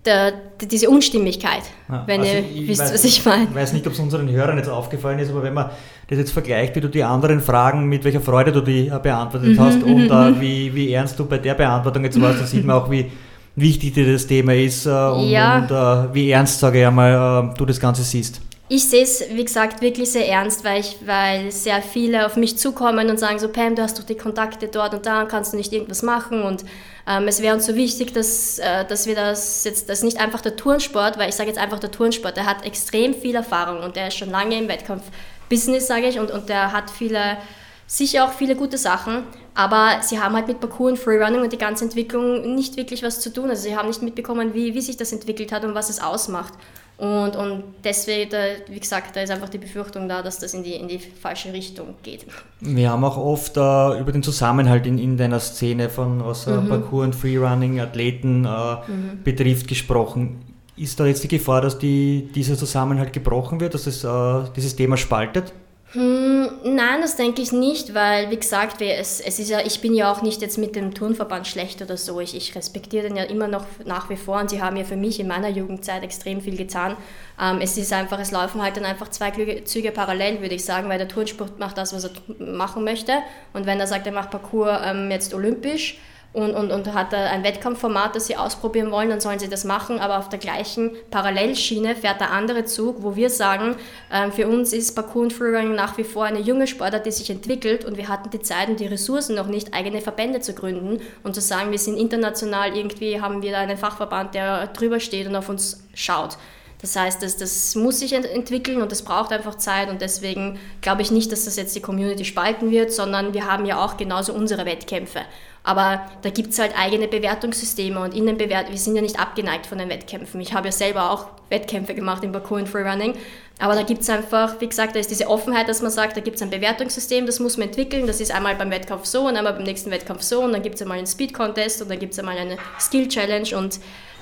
der, diese Unstimmigkeit, ja, wenn also ihr ich wisst, weiß, was ich meine. Ich weiß nicht, ob es unseren Hörern jetzt aufgefallen ist, aber wenn man das jetzt vergleicht, wie du die anderen Fragen, mit welcher Freude du die äh, beantwortet mhm, hast und uh, wie, wie ernst du bei der Beantwortung jetzt warst, da sieht man auch, wie wichtig dir das Thema ist uh, und, ja. und uh, wie ernst, sage ich einmal, du das Ganze siehst. Ich sehe es, wie gesagt, wirklich sehr ernst, weil, ich, weil sehr viele auf mich zukommen und sagen so, Pam, du hast doch die Kontakte dort und da, kannst du nicht irgendwas machen und ähm, es wäre uns so wichtig, dass, äh, dass wir das jetzt, das nicht einfach der Turnsport, weil ich sage jetzt einfach der Turnsport, der hat extrem viel Erfahrung und der ist schon lange im Wettkampf-Business, sage ich, und, und der hat viele, sicher auch viele gute Sachen, aber sie haben halt mit Parkour und Freerunning und die ganze Entwicklung nicht wirklich was zu tun. Also sie haben nicht mitbekommen, wie, wie sich das entwickelt hat und was es ausmacht. Und, und deswegen, wie gesagt, da ist einfach die Befürchtung da, dass das in die, in die falsche Richtung geht. Wir haben auch oft äh, über den Zusammenhalt in, in deiner Szene von was äh, mhm. Parkour und Freerunning, Athleten äh, mhm. betrifft, gesprochen. Ist da jetzt die Gefahr, dass die, dieser Zusammenhalt gebrochen wird, dass es äh, dieses Thema spaltet? Hm, nein, das denke ich nicht, weil, wie gesagt, es, es ist ja, ich bin ja auch nicht jetzt mit dem Turnverband schlecht oder so. Ich, ich respektiere den ja immer noch nach wie vor und sie haben ja für mich in meiner Jugendzeit extrem viel getan. Ähm, es ist einfach, es laufen halt dann einfach zwei Züge parallel, würde ich sagen, weil der Turnsport macht das, was er machen möchte. Und wenn er sagt, er macht Parcours ähm, jetzt olympisch, und, und, und hat ein Wettkampfformat, das sie ausprobieren wollen, dann sollen sie das machen. Aber auf der gleichen Parallelschiene fährt der andere Zug, wo wir sagen, äh, für uns ist Parkour Freerunning nach wie vor eine junge Sportart, die sich entwickelt und wir hatten die Zeit und die Ressourcen noch nicht, eigene Verbände zu gründen und zu sagen, wir sind international, irgendwie haben wir da einen Fachverband, der drüber steht und auf uns schaut. Das heißt, das, das muss sich entwickeln und das braucht einfach Zeit und deswegen glaube ich nicht, dass das jetzt die Community spalten wird, sondern wir haben ja auch genauso unsere Wettkämpfe. Aber da gibt es halt eigene Bewertungssysteme und in den Bewert wir sind ja nicht abgeneigt von den Wettkämpfen. Ich habe ja selber auch Wettkämpfe gemacht im Parkour und Freerunning. Aber da gibt es einfach, wie gesagt, da ist diese Offenheit, dass man sagt, da gibt es ein Bewertungssystem, das muss man entwickeln. Das ist einmal beim Wettkampf so und einmal beim nächsten Wettkampf so und dann gibt es einmal einen Speed Contest und dann gibt es einmal eine Skill Challenge und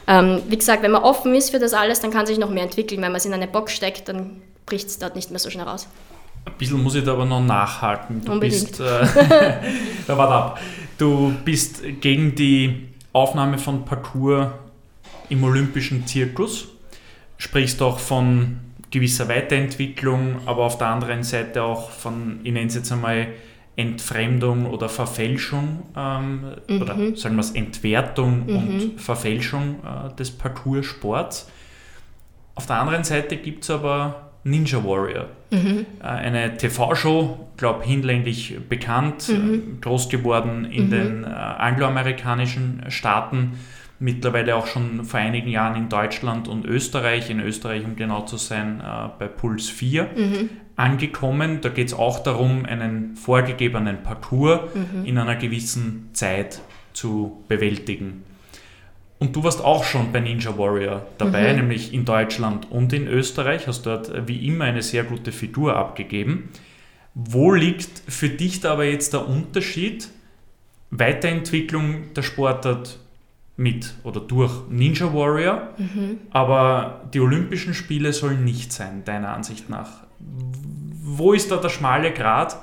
ähm, wie gesagt, wenn man offen ist für das alles, dann kann sich noch mehr entwickeln. Wenn man es in eine Box steckt, dann bricht es dort nicht mehr so schnell raus. Ein bisschen muss ich da aber noch nachhaken. Du Unbedingt. bist, äh, [LAUGHS] da warte ab. Du bist gegen die Aufnahme von Parcours im olympischen Zirkus, sprichst auch von gewisser Weiterentwicklung, aber auf der anderen Seite auch von, ich nenne es jetzt einmal, Entfremdung oder Verfälschung, ähm, mhm. oder sagen wir es, Entwertung mhm. und Verfälschung äh, des Parcoursports. Auf der anderen Seite gibt es aber Ninja Warrior. Mhm. Äh, eine TV-Show, glaube hinlänglich bekannt, mhm. groß geworden in mhm. den äh, angloamerikanischen Staaten, mittlerweile auch schon vor einigen Jahren in Deutschland und Österreich, in Österreich um genau zu sein, äh, bei Puls 4 mhm. angekommen. Da geht es auch darum, einen vorgegebenen Parcours mhm. in einer gewissen Zeit zu bewältigen. Und du warst auch schon bei Ninja Warrior dabei, mhm. nämlich in Deutschland und in Österreich, hast dort äh, wie immer eine sehr gute Figur abgegeben. Wo liegt für dich da aber jetzt der Unterschied Weiterentwicklung der Sportart mit oder durch Ninja Warrior, mhm. aber die Olympischen Spiele sollen nicht sein, deiner Ansicht nach? Wo ist da der schmale Grat,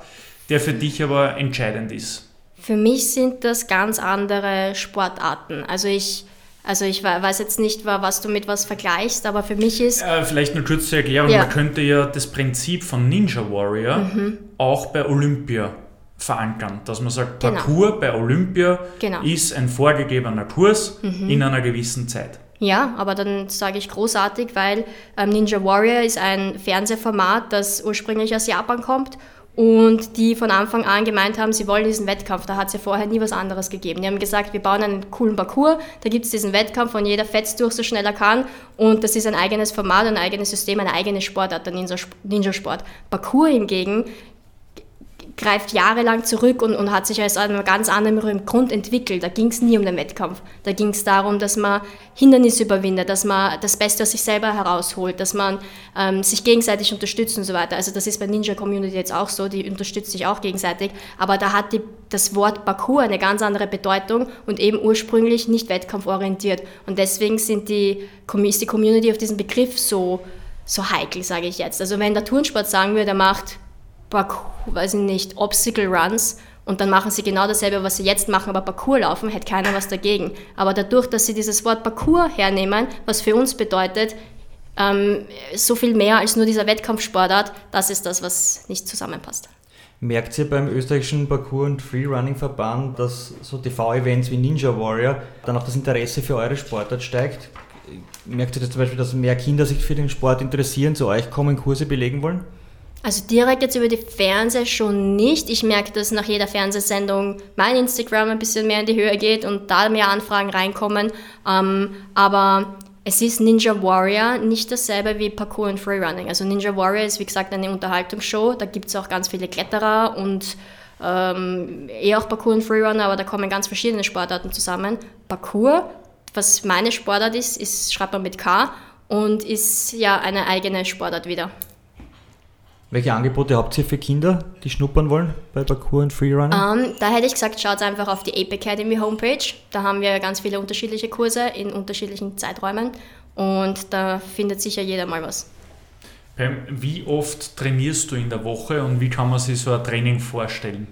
der für dich aber entscheidend ist? Für mich sind das ganz andere Sportarten. Also ich also ich weiß jetzt nicht, was du mit was vergleichst, aber für mich ist... Äh, vielleicht nur kurz zur Erklärung, ja. man könnte ja das Prinzip von Ninja Warrior mhm. auch bei Olympia verankern, dass man sagt, genau. Parcours bei Olympia genau. ist ein vorgegebener Kurs mhm. in einer gewissen Zeit. Ja, aber dann sage ich großartig, weil ähm, Ninja Warrior ist ein Fernsehformat, das ursprünglich aus Japan kommt und die von Anfang an gemeint haben, sie wollen diesen Wettkampf. Da hat es ja vorher nie was anderes gegeben. Die haben gesagt, wir bauen einen coolen Parcours, da gibt es diesen Wettkampf und jeder fetzt durch, so schnell er kann. Und das ist ein eigenes Format, ein eigenes System, eine eigene Sportart, der Ninja-Sport. Parcours hingegen greift jahrelang zurück und, und hat sich aus einem ganz anderen Grund entwickelt. Da ging es nie um den Wettkampf. Da ging es darum, dass man Hindernisse überwindet, dass man das Beste aus sich selber herausholt, dass man ähm, sich gegenseitig unterstützt und so weiter. Also das ist bei Ninja Community jetzt auch so, die unterstützt sich auch gegenseitig. Aber da hat die, das Wort Parcours eine ganz andere Bedeutung und eben ursprünglich nicht wettkampforientiert. Und deswegen sind die, ist die Community auf diesen Begriff so, so heikel, sage ich jetzt. Also wenn der Turnsport sagen würde, er macht Parkour, weiß ich nicht, Obstacle Runs und dann machen sie genau dasselbe, was sie jetzt machen, aber Parkour laufen, hätte keiner was dagegen. Aber dadurch, dass sie dieses Wort Parkour hernehmen, was für uns bedeutet, ähm, so viel mehr als nur dieser Wettkampfsportart, das ist das, was nicht zusammenpasst. Merkt ihr beim österreichischen Parkour- und Freerunning-Verband, dass so TV-Events wie Ninja Warrior dann auch das Interesse für eure Sportart steigt? Merkt ihr das zum Beispiel, dass mehr Kinder sich für den Sport interessieren, zu euch kommen, Kurse belegen wollen? Also direkt jetzt über die Fernseher schon nicht. Ich merke, dass nach jeder Fernsehsendung mein Instagram ein bisschen mehr in die Höhe geht und da mehr Anfragen reinkommen. Ähm, aber es ist Ninja Warrior nicht dasselbe wie Parkour und Freerunning. Also Ninja Warrior ist wie gesagt eine Unterhaltungsshow. Da gibt es auch ganz viele Kletterer und ähm, eher auch Parkour und Freerunner, aber da kommen ganz verschiedene Sportarten zusammen. Parkour, was meine Sportart ist, ist schreibt man mit K und ist ja eine eigene Sportart wieder. Welche Angebote habt ihr für Kinder, die schnuppern wollen bei Parkour und Freerunning? Um, ähm, da hätte ich gesagt, schaut einfach auf die Ape Academy Homepage. Da haben wir ganz viele unterschiedliche Kurse in unterschiedlichen Zeiträumen und da findet sicher jeder mal was. Wie oft trainierst du in der Woche und wie kann man sich so ein Training vorstellen?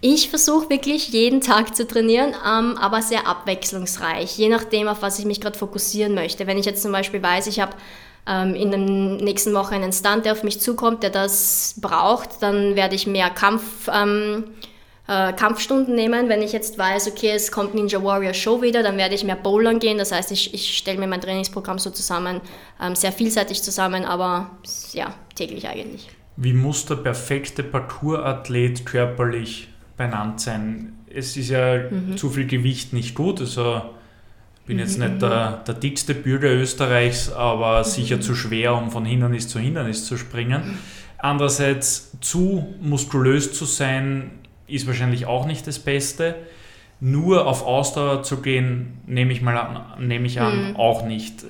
Ich versuche wirklich jeden Tag zu trainieren, ähm, aber sehr abwechslungsreich, je nachdem, auf was ich mich gerade fokussieren möchte. Wenn ich jetzt zum Beispiel weiß, ich habe ähm, in der nächsten Woche einen Stunt, der auf mich zukommt, der das braucht, dann werde ich mehr Kampf, ähm, äh, Kampfstunden nehmen. Wenn ich jetzt weiß, okay, es kommt Ninja Warrior Show wieder, dann werde ich mehr Bowlern gehen. Das heißt, ich, ich stelle mir mein Trainingsprogramm so zusammen, ähm, sehr vielseitig zusammen, aber ja, täglich eigentlich. Wie muss der perfekte Parkour-Athlet körperlich benannt sein? Es ist ja mhm. zu viel Gewicht nicht gut. Also bin jetzt nicht der, der dickste Bürger Österreichs, aber mhm. sicher zu schwer, um von Hindernis zu Hindernis zu springen. Andererseits, zu muskulös zu sein, ist wahrscheinlich auch nicht das Beste. Nur auf Ausdauer zu gehen, nehme ich mal an, nehme ich an, mhm. auch nicht.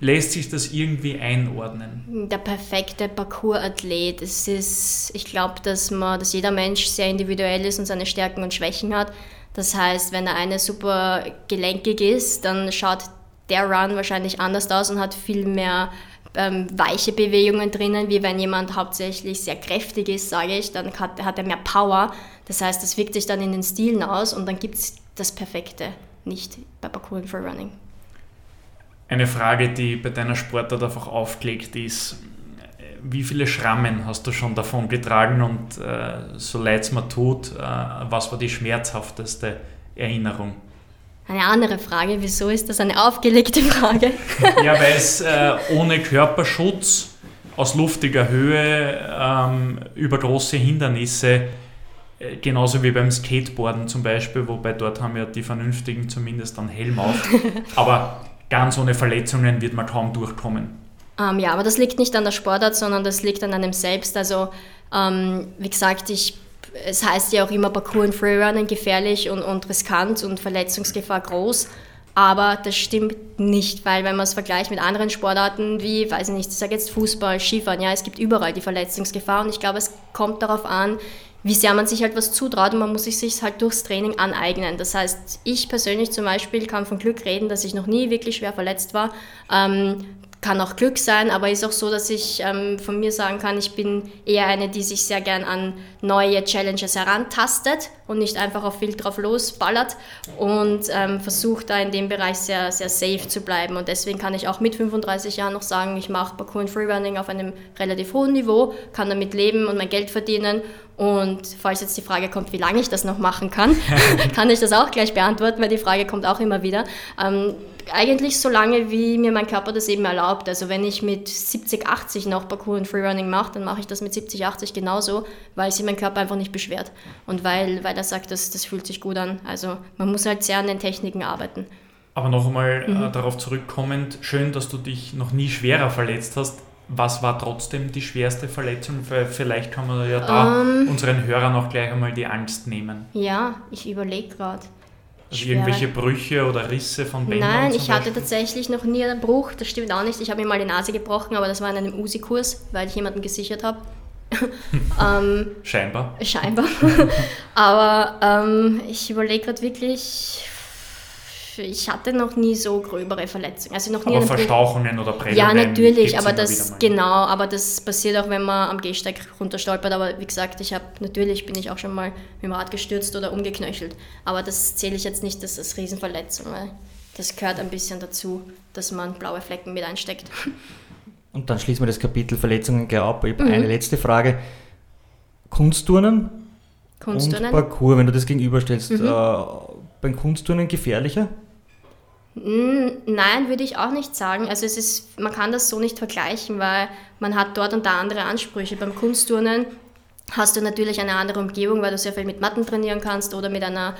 Lässt sich das irgendwie einordnen? Der perfekte Parkour-Athlet. Es ist, ich glaube, dass man, dass jeder Mensch sehr individuell ist und seine Stärken und Schwächen hat. Das heißt, wenn der eine super gelenkig ist, dann schaut der Run wahrscheinlich anders aus und hat viel mehr ähm, weiche Bewegungen drinnen, wie wenn jemand hauptsächlich sehr kräftig ist, sage ich, dann hat, hat er mehr Power. Das heißt, das wirkt sich dann in den Stilen aus und dann gibt es das Perfekte nicht bei Parkour und Freerunning. Eine Frage, die bei deiner Sportart einfach aufgelegt ist, wie viele Schrammen hast du schon davon getragen und äh, so leid es mir tut, äh, was war die schmerzhafteste Erinnerung? Eine andere Frage, wieso ist das eine aufgelegte Frage? [LAUGHS] ja, weil es äh, ohne Körperschutz aus luftiger Höhe ähm, über große Hindernisse, äh, genauso wie beim Skateboarden zum Beispiel, wobei dort haben ja die Vernünftigen zumindest einen Helm auf, [LAUGHS] aber ganz ohne Verletzungen wird man kaum durchkommen. Ähm, ja, aber das liegt nicht an der Sportart, sondern das liegt an einem selbst. Also, ähm, wie gesagt, ich, es heißt ja auch immer Parkour und Freerunning gefährlich und, und riskant und Verletzungsgefahr groß. Aber das stimmt nicht, weil wenn man es vergleicht mit anderen Sportarten wie, weiß ich nicht, ich sage jetzt Fußball, Skifahren, ja, es gibt überall die Verletzungsgefahr und ich glaube, es kommt darauf an, wie sehr man sich halt was zutraut und man muss sich halt durchs Training aneignen. Das heißt, ich persönlich zum Beispiel kann von Glück reden, dass ich noch nie wirklich schwer verletzt war. Ähm, kann auch Glück sein, aber ist auch so, dass ich ähm, von mir sagen kann, ich bin eher eine, die sich sehr gern an neue Challenges herantastet und nicht einfach auf wild drauf losballert und ähm, versucht da in dem Bereich sehr, sehr safe zu bleiben. Und deswegen kann ich auch mit 35 Jahren noch sagen, ich mache Parkour und Freerunning auf einem relativ hohen Niveau, kann damit leben und mein Geld verdienen und falls jetzt die Frage kommt, wie lange ich das noch machen kann, [LAUGHS] [LAUGHS] kann ich das auch gleich beantworten, weil die Frage kommt auch immer wieder. Ähm, eigentlich so lange, wie mir mein Körper das eben erlaubt. Also wenn ich mit 70, 80 noch Parkour und Freerunning mache, dann mache ich das mit 70, 80 genauso, weil sich mein Körper einfach nicht beschwert. Und weil, weil er sagt, das, das fühlt sich gut an. Also man muss halt sehr an den Techniken arbeiten. Aber noch einmal äh, mhm. äh, darauf zurückkommend, schön, dass du dich noch nie schwerer verletzt hast. Was war trotzdem die schwerste Verletzung? Vielleicht kann man ja da um, ähm. unseren Hörern auch gleich einmal die Angst nehmen. Ja, ich überlege gerade. Also irgendwelche Brüche oder Risse von Bändern? Nein, ich hatte tatsächlich noch nie einen Bruch, das stimmt auch nicht. Ich habe mir mal die Nase gebrochen, aber das war in einem Usi-Kurs, weil ich jemanden gesichert habe. [LAUGHS] ähm, scheinbar. Scheinbar. [LAUGHS] aber ähm, ich überlege gerade wirklich, ich hatte noch nie so gröbere Verletzungen. Also noch nie aber Verstauchungen oder Prellungen? Ja, natürlich, aber das, genau, aber das passiert auch, wenn man am Gehsteig runterstolpert. Aber wie gesagt, ich habe, natürlich bin ich auch schon mal mit dem Rad gestürzt oder umgeknöchelt. Aber das zähle ich jetzt nicht das als Riesenverletzung, weil das gehört ein bisschen dazu, dass man blaue Flecken mit einsteckt. [LAUGHS] Und dann schließen wir das Kapitel Verletzungen gleich ab. Ich habe mhm. eine letzte Frage. Kunstturnen, Kunstturnen und Parcours, wenn du das gegenüberstellst, mhm. äh, beim Kunstturnen gefährlicher? Nein, würde ich auch nicht sagen. Also es ist, man kann das so nicht vergleichen, weil man hat dort und da andere Ansprüche. Beim Kunstturnen hast du natürlich eine andere Umgebung, weil du sehr viel mit Matten trainieren kannst oder mit einer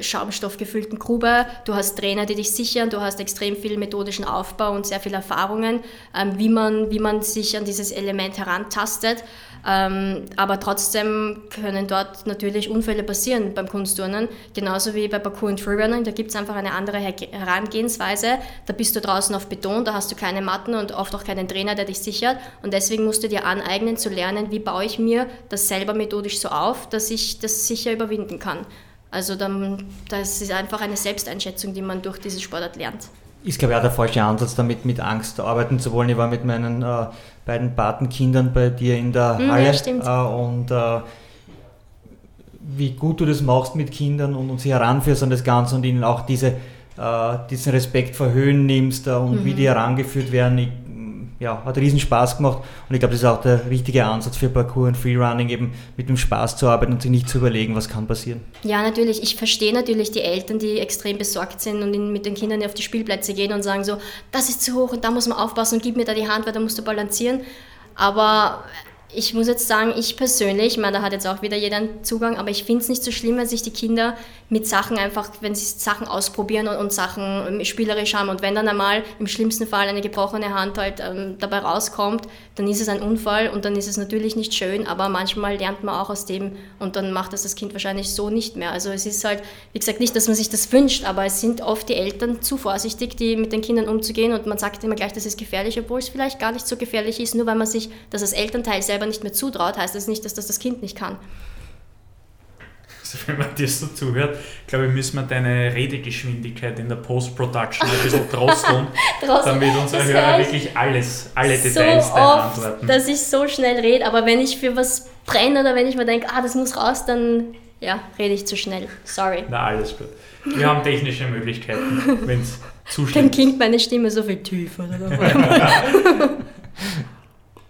schaumstoffgefüllten Grube. Du hast Trainer, die dich sichern, du hast extrem viel methodischen Aufbau und sehr viele Erfahrungen, ähm, wie, man, wie man sich an dieses Element herantastet. Ähm, aber trotzdem können dort natürlich Unfälle passieren beim Kunstturnen, genauso wie bei Parkour und Freerunning. Da gibt es einfach eine andere Herangehensweise. Da bist du draußen auf Beton, da hast du keine Matten und oft auch keinen Trainer, der dich sichert. Und deswegen musst du dir aneignen zu lernen, wie baue ich mir das selber methodisch so auf, dass ich das sicher überwinden kann. Also dann, das ist einfach eine Selbsteinschätzung, die man durch diese Sportart lernt. Ist, glaube ich, auch der falsche Ansatz, damit mit Angst arbeiten zu wollen. Ich war mit meinen äh, beiden Patenkindern bei dir in der mhm, Halle ja, äh, und äh, wie gut du das machst mit Kindern und, und sie heranführst an das Ganze und ihnen auch diese, äh, diesen Respekt vor Höhen nimmst äh, und mhm. wie die herangeführt werden. Ich, ja, hat riesen Spaß gemacht und ich glaube, das ist auch der richtige Ansatz für Parkour und Freerunning, eben mit dem Spaß zu arbeiten und sich nicht zu überlegen, was kann passieren. Ja, natürlich. Ich verstehe natürlich die Eltern, die extrem besorgt sind und mit den Kindern auf die Spielplätze gehen und sagen so, das ist zu hoch und da muss man aufpassen und gib mir da die Hand, weil da musst du balancieren. Aber ich muss jetzt sagen, ich persönlich, ich meine, da hat jetzt auch wieder jeder einen Zugang, aber ich finde es nicht so schlimm, wenn sich die Kinder mit Sachen einfach, wenn sie Sachen ausprobieren und, und Sachen spielerisch haben und wenn dann einmal im schlimmsten Fall eine gebrochene Hand halt ähm, dabei rauskommt, dann ist es ein Unfall und dann ist es natürlich nicht schön, aber manchmal lernt man auch aus dem und dann macht das das Kind wahrscheinlich so nicht mehr. Also es ist halt, wie gesagt, nicht, dass man sich das wünscht, aber es sind oft die Eltern zu vorsichtig, die mit den Kindern umzugehen und man sagt immer gleich, das ist gefährlich, obwohl es vielleicht gar nicht so gefährlich ist, nur weil man sich das als Elternteil selber selber nicht mehr zutraut, heißt das nicht, dass das das Kind nicht kann. Also wenn man dir so zuhört, glaube ich, müssen wir deine Redegeschwindigkeit in der Post-Production ein bisschen [LAUGHS] drosseln, damit unsere das Hörer wirklich alles, alle Details so oft, antworten. dass ich so schnell rede, aber wenn ich für was brenne oder wenn ich mir denke, ah, das muss raus, dann ja, rede ich zu schnell. Sorry. Na, alles gut. Wir haben technische Möglichkeiten, [LAUGHS] wenn es zu schnell Dann klingt meine Stimme so viel tiefer. [LAUGHS]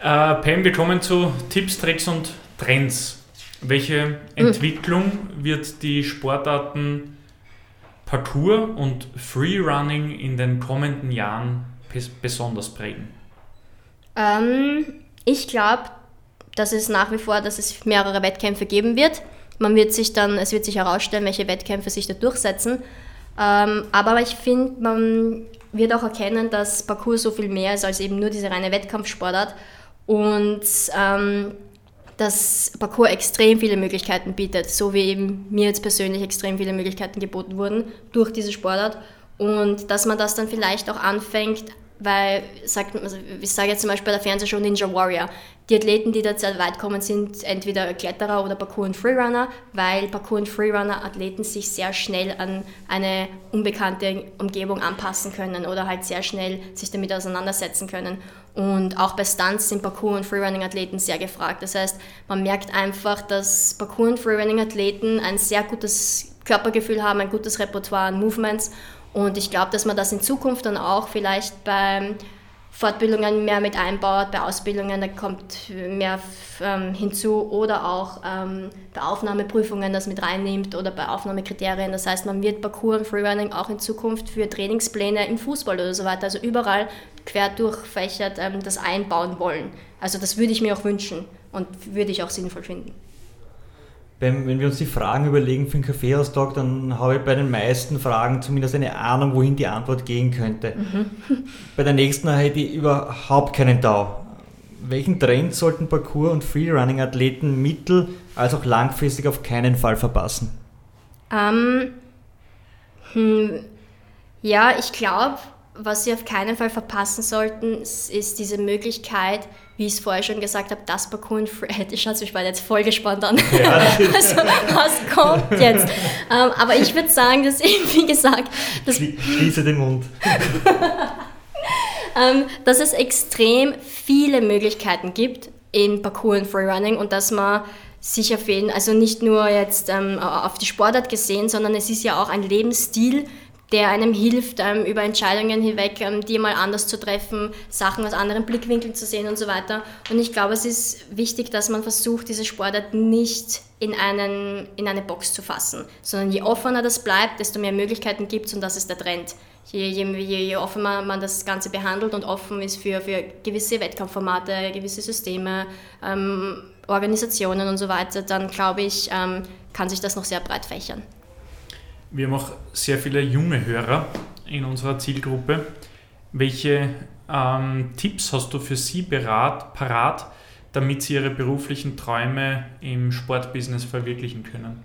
äh, Pam, wir kommen zu Tipps, Tricks und Trends. Welche hm. Entwicklung mhm. wird die Sportarten Parkour und Freerunning in den kommenden Jahren besonders prägen? Ähm, ich glaube, dass es nach wie vor, dass es mehrere Wettkämpfe geben wird. Man wird sich dann, es wird sich herausstellen, welche Wettkämpfe sich da durchsetzen. Ähm, aber ich finde, man wird auch erkennen, dass Parkour so viel mehr ist als eben nur diese reine Wettkampfsportart und ähm, dass Parcours extrem viele Möglichkeiten bietet, so wie eben mir jetzt persönlich extrem viele Möglichkeiten geboten wurden durch diese Sportart und dass man das dann vielleicht auch anfängt, weil, sagt, also ich sage jetzt zum Beispiel bei der Fernsehshow Ninja Warrior, die Athleten, die sehr weit kommen, sind entweder Kletterer oder Parkour- und Freerunner, weil Parkour- und Freerunner-Athleten sich sehr schnell an eine unbekannte Umgebung anpassen können oder halt sehr schnell sich damit auseinandersetzen können. Und auch bei Stunts sind Parkour- und Freerunning-Athleten sehr gefragt. Das heißt, man merkt einfach, dass Parkour- und Freerunning-Athleten ein sehr gutes Körpergefühl haben, ein gutes Repertoire an Movements. Und ich glaube, dass man das in Zukunft dann auch vielleicht beim Fortbildungen mehr mit einbaut, bei Ausbildungen, da kommt mehr ähm, hinzu oder auch ähm, bei Aufnahmeprüfungen das mit reinnimmt oder bei Aufnahmekriterien. Das heißt, man wird Parkour und Freerunning auch in Zukunft für Trainingspläne im Fußball oder so weiter, also überall quer durchfächert ähm, das einbauen wollen. Also das würde ich mir auch wünschen und würde ich auch sinnvoll finden wenn wir uns die Fragen überlegen für den Kaffeehaustag, dann habe ich bei den meisten Fragen zumindest eine Ahnung, wohin die Antwort gehen könnte. Mhm. Bei der nächsten hätte ich überhaupt keinen Tau. Welchen Trend sollten Parkour- und Freerunning-Athleten mittel- als auch langfristig auf keinen Fall verpassen? Ähm, hm, ja, ich glaube, was sie auf keinen Fall verpassen sollten, ist diese Möglichkeit, wie ich es vorher schon gesagt habe, das und Fred. [LAUGHS] Ich schaue mich mal jetzt voll gespannt an. Ja. [LAUGHS] also, was kommt jetzt? Ähm, aber ich würde sagen, dass eben, wie gesagt, das Schließe den Mund. [LAUGHS] ähm, dass es extrem viele Möglichkeiten gibt, in Parkour und Freerunning und dass man sich auf jeden, also nicht nur jetzt ähm, auf die Sportart gesehen, sondern es ist ja auch ein Lebensstil, der einem hilft, ähm, über Entscheidungen hinweg ähm, die mal anders zu treffen, Sachen aus anderen Blickwinkeln zu sehen und so weiter. Und ich glaube, es ist wichtig, dass man versucht, diese Sportart nicht in, einen, in eine Box zu fassen, sondern je offener das bleibt, desto mehr Möglichkeiten gibt es und das ist der Trend. Je, je, je, je offener man das Ganze behandelt und offen ist für, für gewisse Wettkampfformate, gewisse Systeme, ähm, Organisationen und so weiter, dann glaube ich, ähm, kann sich das noch sehr breit fächern. Wir haben auch sehr viele junge Hörer in unserer Zielgruppe. Welche ähm, Tipps hast du für sie berat, parat, damit sie ihre beruflichen Träume im Sportbusiness verwirklichen können?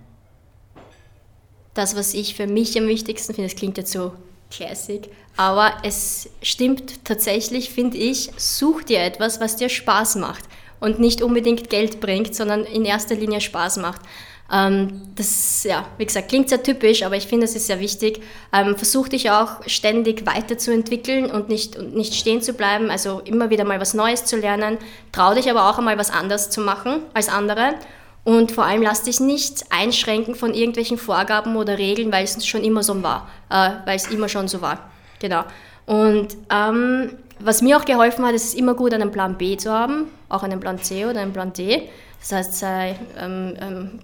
Das, was ich für mich am wichtigsten finde, das klingt jetzt so classic, aber es stimmt tatsächlich, finde ich, such dir etwas, was dir Spaß macht und nicht unbedingt Geld bringt, sondern in erster Linie Spaß macht. Ähm, das, ja, wie gesagt, klingt sehr typisch, aber ich finde, es ist sehr wichtig. Ähm, versuch dich auch ständig weiterzuentwickeln und nicht, und nicht stehen zu bleiben, also immer wieder mal was Neues zu lernen. Trau dich aber auch einmal was anderes zu machen als andere. Und vor allem lass dich nicht einschränken von irgendwelchen Vorgaben oder Regeln, weil es schon immer so war, äh, weil es immer schon so war. Genau. Und ähm, was mir auch geholfen hat, ist es immer gut, einen Plan B zu haben, auch einen Plan C oder einen Plan D. Das heißt, sei, ähm, ähm,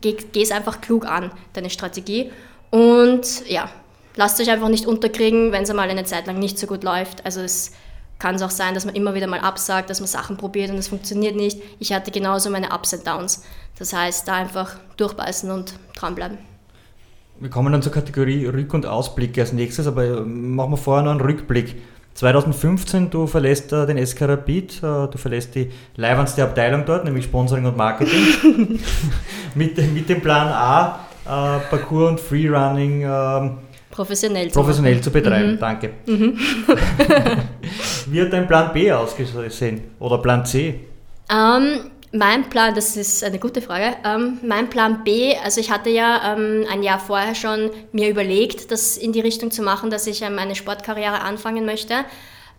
geh, es einfach klug an, deine Strategie. Und ja, lasst euch einfach nicht unterkriegen, wenn es einmal eine Zeit lang nicht so gut läuft. Also es kann es auch sein, dass man immer wieder mal absagt, dass man Sachen probiert und es funktioniert nicht. Ich hatte genauso meine Ups und Downs. Das heißt, da einfach durchbeißen und dranbleiben. Wir kommen dann zur Kategorie Rück- und Ausblicke als nächstes, aber machen wir vorher noch einen Rückblick. 2015, du verlässt äh, den SK Rapid, äh, du verlässt die leibendste Abteilung dort, nämlich Sponsoring und Marketing, [LAUGHS] mit, mit dem Plan A, äh, Parkour und Freerunning ähm, professionell, zu, professionell zu betreiben. Mhm. Danke. Mhm. [LAUGHS] Wie hat dein Plan B ausgesehen oder Plan C? Um, mein Plan, das ist eine gute Frage. Ähm, mein Plan B, also ich hatte ja ähm, ein Jahr vorher schon mir überlegt, das in die Richtung zu machen, dass ich ähm, eine Sportkarriere anfangen möchte.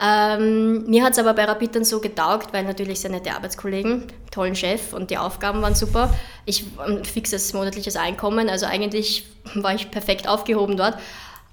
Ähm, mir hat es aber bei Rapid dann so getaugt, weil natürlich sehr nette Arbeitskollegen, tollen Chef und die Aufgaben waren super. Ich ähm, fixes monatliches Einkommen, also eigentlich war ich perfekt aufgehoben dort.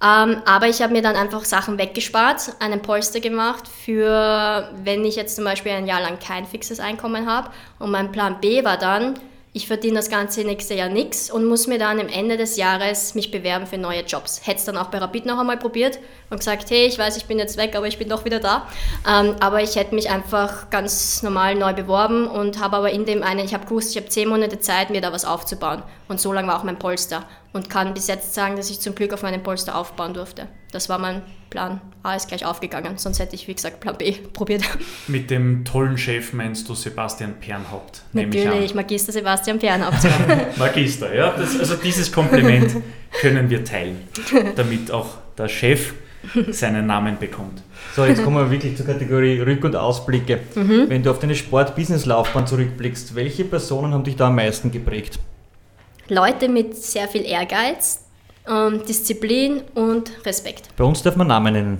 Ähm, aber ich habe mir dann einfach Sachen weggespart, einen Polster gemacht für, wenn ich jetzt zum Beispiel ein Jahr lang kein fixes Einkommen habe. Und mein Plan B war dann, ich verdiene das ganze nächste Jahr nichts und muss mir dann am Ende des Jahres mich bewerben für neue Jobs. Hätte es dann auch bei Rapid noch einmal probiert und gesagt, hey, ich weiß, ich bin jetzt weg, aber ich bin doch wieder da. Ähm, aber ich hätte mich einfach ganz normal neu beworben und habe aber in dem einen, ich habe gewusst, ich habe zehn Monate Zeit, mir da was aufzubauen. Und so lange war auch mein Polster. Und kann bis jetzt sagen, dass ich zum Glück auf meinem Polster aufbauen durfte. Das war mein Plan. A ist gleich aufgegangen, sonst hätte ich, wie gesagt, Plan B [LAUGHS] probiert. Mit dem tollen Chef meinst du Sebastian Pernhaupt? Natürlich, Magister Sebastian Pernhaupt. [LAUGHS] Magister, ja. Das, also dieses Kompliment können wir teilen, damit auch der Chef seinen Namen bekommt. So, jetzt kommen wir wirklich zur Kategorie Rück- und Ausblicke. Mhm. Wenn du auf deine Sport-Business-Laufbahn zurückblickst, welche Personen haben dich da am meisten geprägt? Leute mit sehr viel Ehrgeiz, ähm, Disziplin und Respekt. Bei uns darf man Namen nennen.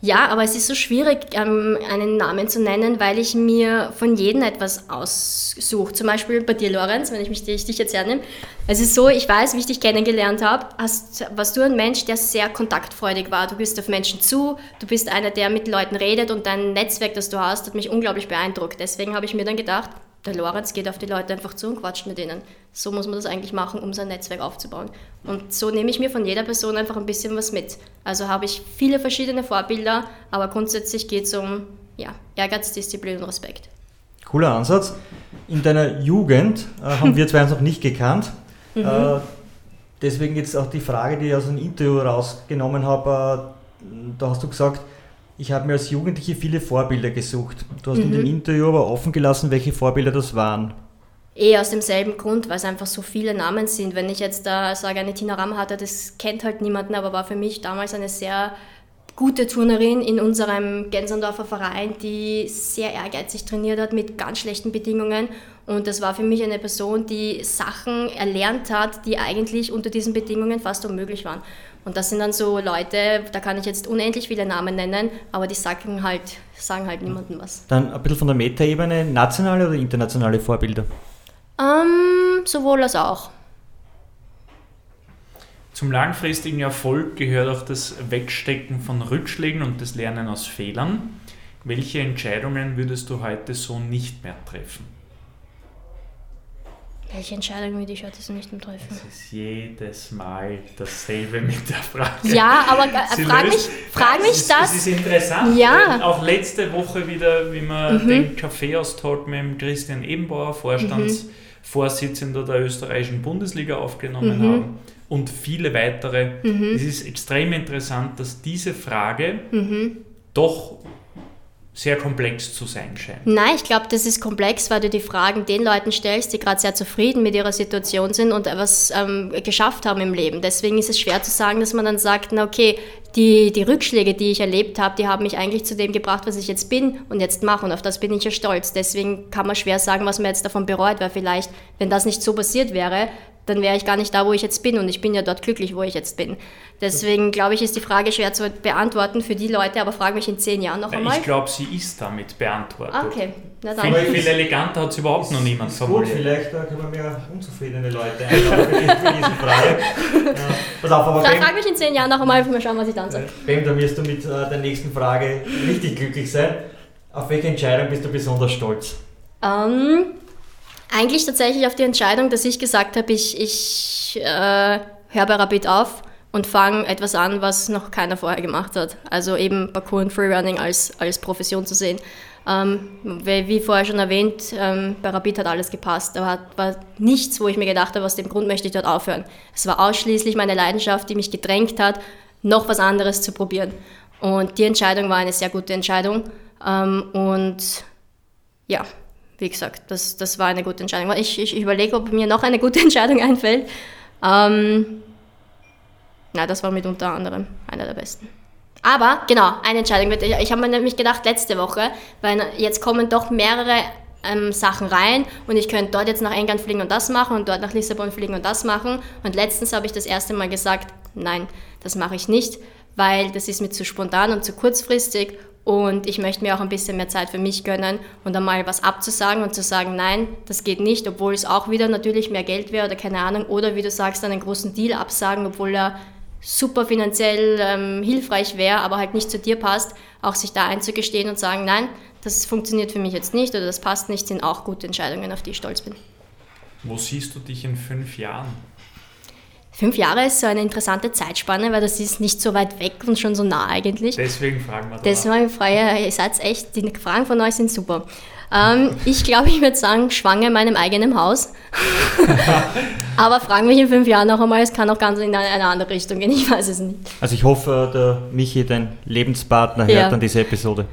Ja, aber es ist so schwierig, ähm, einen Namen zu nennen, weil ich mir von jedem etwas aussuche. Zum Beispiel bei dir, Lorenz, wenn ich mich dich, dich jetzt hernehme. Es ist so, ich weiß, wie ich dich kennengelernt habe, hast, warst du ein Mensch, der sehr kontaktfreudig war. Du bist auf Menschen zu, du bist einer, der mit Leuten redet und dein Netzwerk, das du hast, hat mich unglaublich beeindruckt. Deswegen habe ich mir dann gedacht, der Lorenz geht auf die Leute einfach zu und quatscht mit ihnen. So muss man das eigentlich machen, um sein Netzwerk aufzubauen. Und so nehme ich mir von jeder Person einfach ein bisschen was mit. Also habe ich viele verschiedene Vorbilder, aber grundsätzlich geht es um ja, Ehrgeiz, Disziplin und Respekt. Cooler Ansatz. In deiner Jugend äh, haben wir zwei uns noch nicht gekannt. Mhm. Äh, deswegen jetzt auch die Frage, die ich aus einem Interview rausgenommen habe. Äh, da hast du gesagt, ich habe mir als Jugendliche viele Vorbilder gesucht. Du hast mhm. in dem mhm. Interview aber offen gelassen, welche Vorbilder das waren. Eh aus demselben Grund, weil es einfach so viele Namen sind. Wenn ich jetzt da sage, eine Tina Ramm hatte, das kennt halt niemanden, aber war für mich damals eine sehr gute Turnerin in unserem Gensendorfer Verein, die sehr ehrgeizig trainiert hat mit ganz schlechten Bedingungen. Und das war für mich eine Person, die Sachen erlernt hat, die eigentlich unter diesen Bedingungen fast unmöglich waren. Und das sind dann so Leute, da kann ich jetzt unendlich viele Namen nennen, aber die sagen halt, sagen halt niemandem was. Dann ein bisschen von der Metaebene, nationale oder internationale Vorbilder? Ähm, sowohl als auch. Zum langfristigen Erfolg gehört auch das Wegstecken von Rückschlägen und das Lernen aus Fehlern. Welche Entscheidungen würdest du heute so nicht mehr treffen? Welche Entscheidung würde ich heute so nicht mehr treffen? Es ist jedes Mal dasselbe mit der Frage. Ja, aber äh, frag mich, frag mich es das. Es ist interessant. Ja. Auch letzte Woche wieder, wie wir mhm. den Kaffeeaustausch mit dem Christian Ebenbauer, Vorstandsvorsitzender mhm. der österreichischen Bundesliga, aufgenommen mhm. haben und viele weitere. Mhm. Es ist extrem interessant, dass diese Frage mhm. doch sehr komplex zu sein scheint. Nein, ich glaube, das ist komplex, weil du die Fragen den Leuten stellst, die gerade sehr zufrieden mit ihrer Situation sind und etwas ähm, geschafft haben im Leben. Deswegen ist es schwer zu sagen, dass man dann sagt, na okay, die, die Rückschläge, die ich erlebt habe, die haben mich eigentlich zu dem gebracht, was ich jetzt bin und jetzt mache und auf das bin ich ja stolz. Deswegen kann man schwer sagen, was man jetzt davon bereut, weil vielleicht, wenn das nicht so passiert wäre, dann wäre ich gar nicht da, wo ich jetzt bin und ich bin ja dort glücklich, wo ich jetzt bin. Deswegen glaube ich, ist die Frage schwer zu beantworten für die Leute, aber frage mich in zehn Jahren noch einmal. Ich glaube, sie ist damit beantwortet. Ah, okay, na dann. Viel, viel eleganter hat es überhaupt noch niemand formuliert. Gut, vielleicht äh, können wir mehr unzufriedene Leute einladen für diese Frage. [LAUGHS] Ja, pass auf, aber Fra frag mich in zehn Jahren noch einmal, mal schauen, was ich dann sage. Bem, da wirst du mit äh, der nächsten Frage richtig glücklich sein. Auf welche Entscheidung bist du besonders stolz? Ähm, eigentlich tatsächlich auf die Entscheidung, dass ich gesagt habe, ich, ich äh, höre bei Rapid auf und fange etwas an, was noch keiner vorher gemacht hat. Also eben Parkour und Freerunning als, als Profession zu sehen. Ähm, wie vorher schon erwähnt, ähm, bei Rapid hat alles gepasst. Da war, war nichts, wo ich mir gedacht habe, aus dem Grund möchte ich dort aufhören. Es war ausschließlich meine Leidenschaft, die mich gedrängt hat, noch was anderes zu probieren. Und die Entscheidung war eine sehr gute Entscheidung. Ähm, und ja, wie gesagt, das, das war eine gute Entscheidung. Ich, ich überlege, ob mir noch eine gute [LAUGHS] Entscheidung einfällt. Ähm, na, das war mit unter anderem einer der besten. Aber genau, eine Entscheidung. Ich habe mir nämlich gedacht, letzte Woche, weil jetzt kommen doch mehrere ähm, Sachen rein und ich könnte dort jetzt nach England fliegen und das machen und dort nach Lissabon fliegen und das machen. Und letztens habe ich das erste Mal gesagt, nein, das mache ich nicht, weil das ist mir zu spontan und zu kurzfristig und ich möchte mir auch ein bisschen mehr Zeit für mich gönnen und einmal was abzusagen und zu sagen, nein, das geht nicht, obwohl es auch wieder natürlich mehr Geld wäre oder keine Ahnung. Oder wie du sagst, einen großen Deal absagen, obwohl er super finanziell ähm, hilfreich wäre, aber halt nicht zu dir passt, auch sich da einzugestehen und sagen, nein, das funktioniert für mich jetzt nicht oder das passt nicht, sind auch gute Entscheidungen, auf die ich stolz bin. Wo siehst du dich in fünf Jahren? Fünf Jahre ist so eine interessante Zeitspanne, weil das ist nicht so weit weg und schon so nah eigentlich. Deswegen fragen wir da. Deswegen frage ich, ihr seid echt, die Fragen von euch sind super. Ähm, ich glaube, ich würde sagen, schwanger in meinem eigenen Haus. [LAUGHS] Aber fragen mich in fünf Jahren noch einmal, es kann auch ganz in eine andere Richtung gehen, ich weiß es nicht. Also ich hoffe, der Michi, dein Lebenspartner, hört ja. dann diese Episode.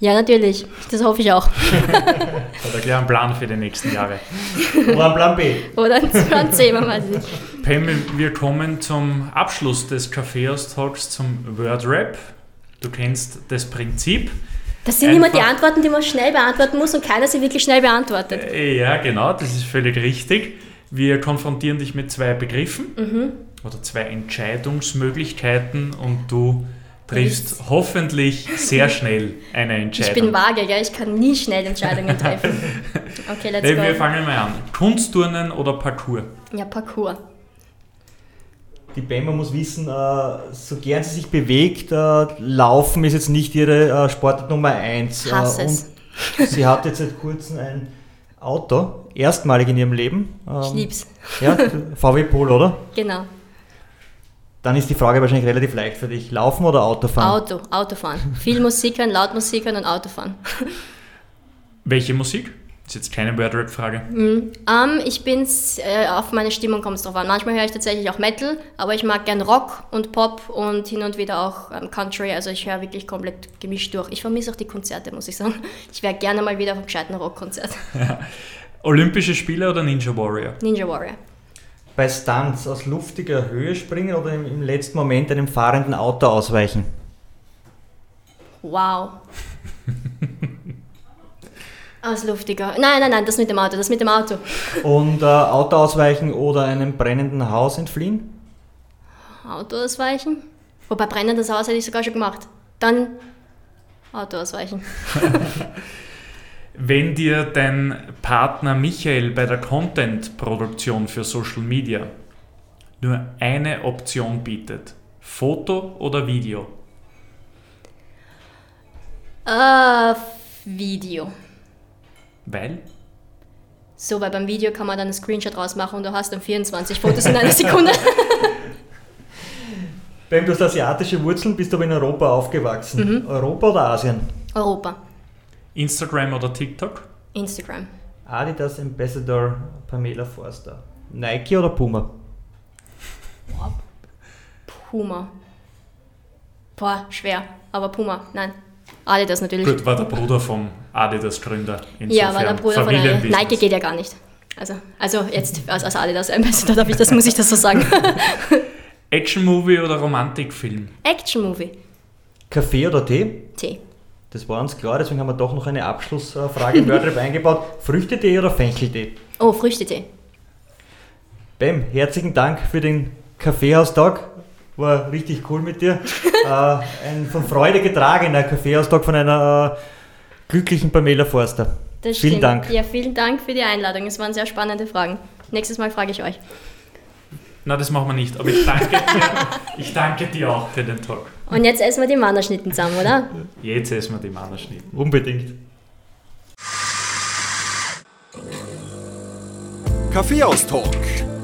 Ja, natürlich. Das hoffe ich auch. [LAUGHS] Hat er gleich einen Plan für die nächsten Jahre. Oder einen Plan B. Oder einen Plan C, man weiß nicht. Pam, wir kommen zum Abschluss des Kaffeeaustalks zum Wordrap. Du kennst das Prinzip. Das sind immer die Antworten, die man schnell beantworten muss und keiner sie wirklich schnell beantwortet. Äh, ja, genau, das ist völlig richtig. Wir konfrontieren dich mit zwei Begriffen mhm. oder zwei Entscheidungsmöglichkeiten und du triffst ich hoffentlich sehr [LAUGHS] schnell eine Entscheidung. Ich bin vage, gell? ich kann nie schnell Entscheidungen treffen. [LAUGHS] Okay, let's hey, go. Wir fangen mal an. Kunstturnen oder Parkour? Ja, Parkour. Die Bemmer muss wissen, äh, so gern sie sich bewegt, äh, Laufen ist jetzt nicht ihre äh, Sportart Nummer 1. Hass es. sie hat jetzt seit kurzem ein Auto, erstmalig in ihrem Leben. ich ähm, lieb's. Ja, VW Polo, oder? Genau. Dann ist die Frage wahrscheinlich relativ leicht für dich. Laufen oder Autofahren? Auto, Autofahren. Viel Musik hören, laut Musik hören und Autofahren. [LAUGHS] Welche Musik? Das ist jetzt keine Wordrap-Frage. Mm, um, ich bin's, äh, auf meine Stimmung kommt es drauf an. Manchmal höre ich tatsächlich auch Metal, aber ich mag gern Rock und Pop und hin und wieder auch ähm, Country. Also ich höre wirklich komplett gemischt durch. Ich vermisse auch die Konzerte, muss ich sagen. [LAUGHS] Ich wäre gerne mal wieder auf einem gescheiten Rockkonzert. [LAUGHS] Olympische Spiele oder Ninja Warrior? Ninja Warrior bei Stunts aus luftiger Höhe springen oder im, im letzten Moment einem fahrenden Auto ausweichen? Wow. Aus luftiger. Nein, nein, nein, das mit dem Auto, das mit dem Auto. Und äh, Auto ausweichen oder einem brennenden Haus entfliehen? Auto ausweichen. Wobei brennendes Haus hätte ich sogar schon gemacht. Dann Auto ausweichen. [LAUGHS] Wenn dir dein Partner Michael bei der Content-Produktion für Social Media nur eine Option bietet, Foto oder Video? Äh, Video. Weil? So, weil beim Video kann man dann einen Screenshot rausmachen und du hast dann 24 Fotos in einer [LAUGHS] Sekunde. Beim du hast asiatische Wurzeln, bist du aber in Europa aufgewachsen. Mhm. Europa oder Asien? Europa. Instagram oder TikTok? Instagram. Adidas Ambassador Pamela Forster. Nike oder Puma? Boah, Puma. Boah, schwer. Aber Puma, nein. Adidas natürlich. Gut, war der Bruder vom Adidas-Gründer. Ja, war der Bruder von Adidas. Nike geht ja gar nicht. Also, also jetzt als, als Adidas Ambassador darf ich das, muss ich das so sagen. [LAUGHS] Action-Movie oder Romantikfilm? Action-Movie. Kaffee oder Tee? Tee. Das war uns klar, deswegen haben wir doch noch eine Abschlussfrage im Wordrap [LAUGHS] eingebaut. Früchtetee oder Fencheltee? Oh, Früchtetee. Bam, herzlichen Dank für den Kaffeehaustag. War richtig cool mit dir. [LAUGHS] äh, ein von Freude getragener Kaffeehaustag von einer äh, glücklichen Pamela Forster. Das vielen stimmt. Dank. Ja, vielen Dank für die Einladung. Es waren sehr spannende Fragen. Nächstes Mal frage ich euch. Na, das machen wir nicht. Aber ich danke dir, ich danke dir auch für den Talk. Und jetzt essen wir die Mannerschnitten zusammen, oder? Jetzt essen wir die Mannerschnitten. Unbedingt. Kaffeehaus-Talk,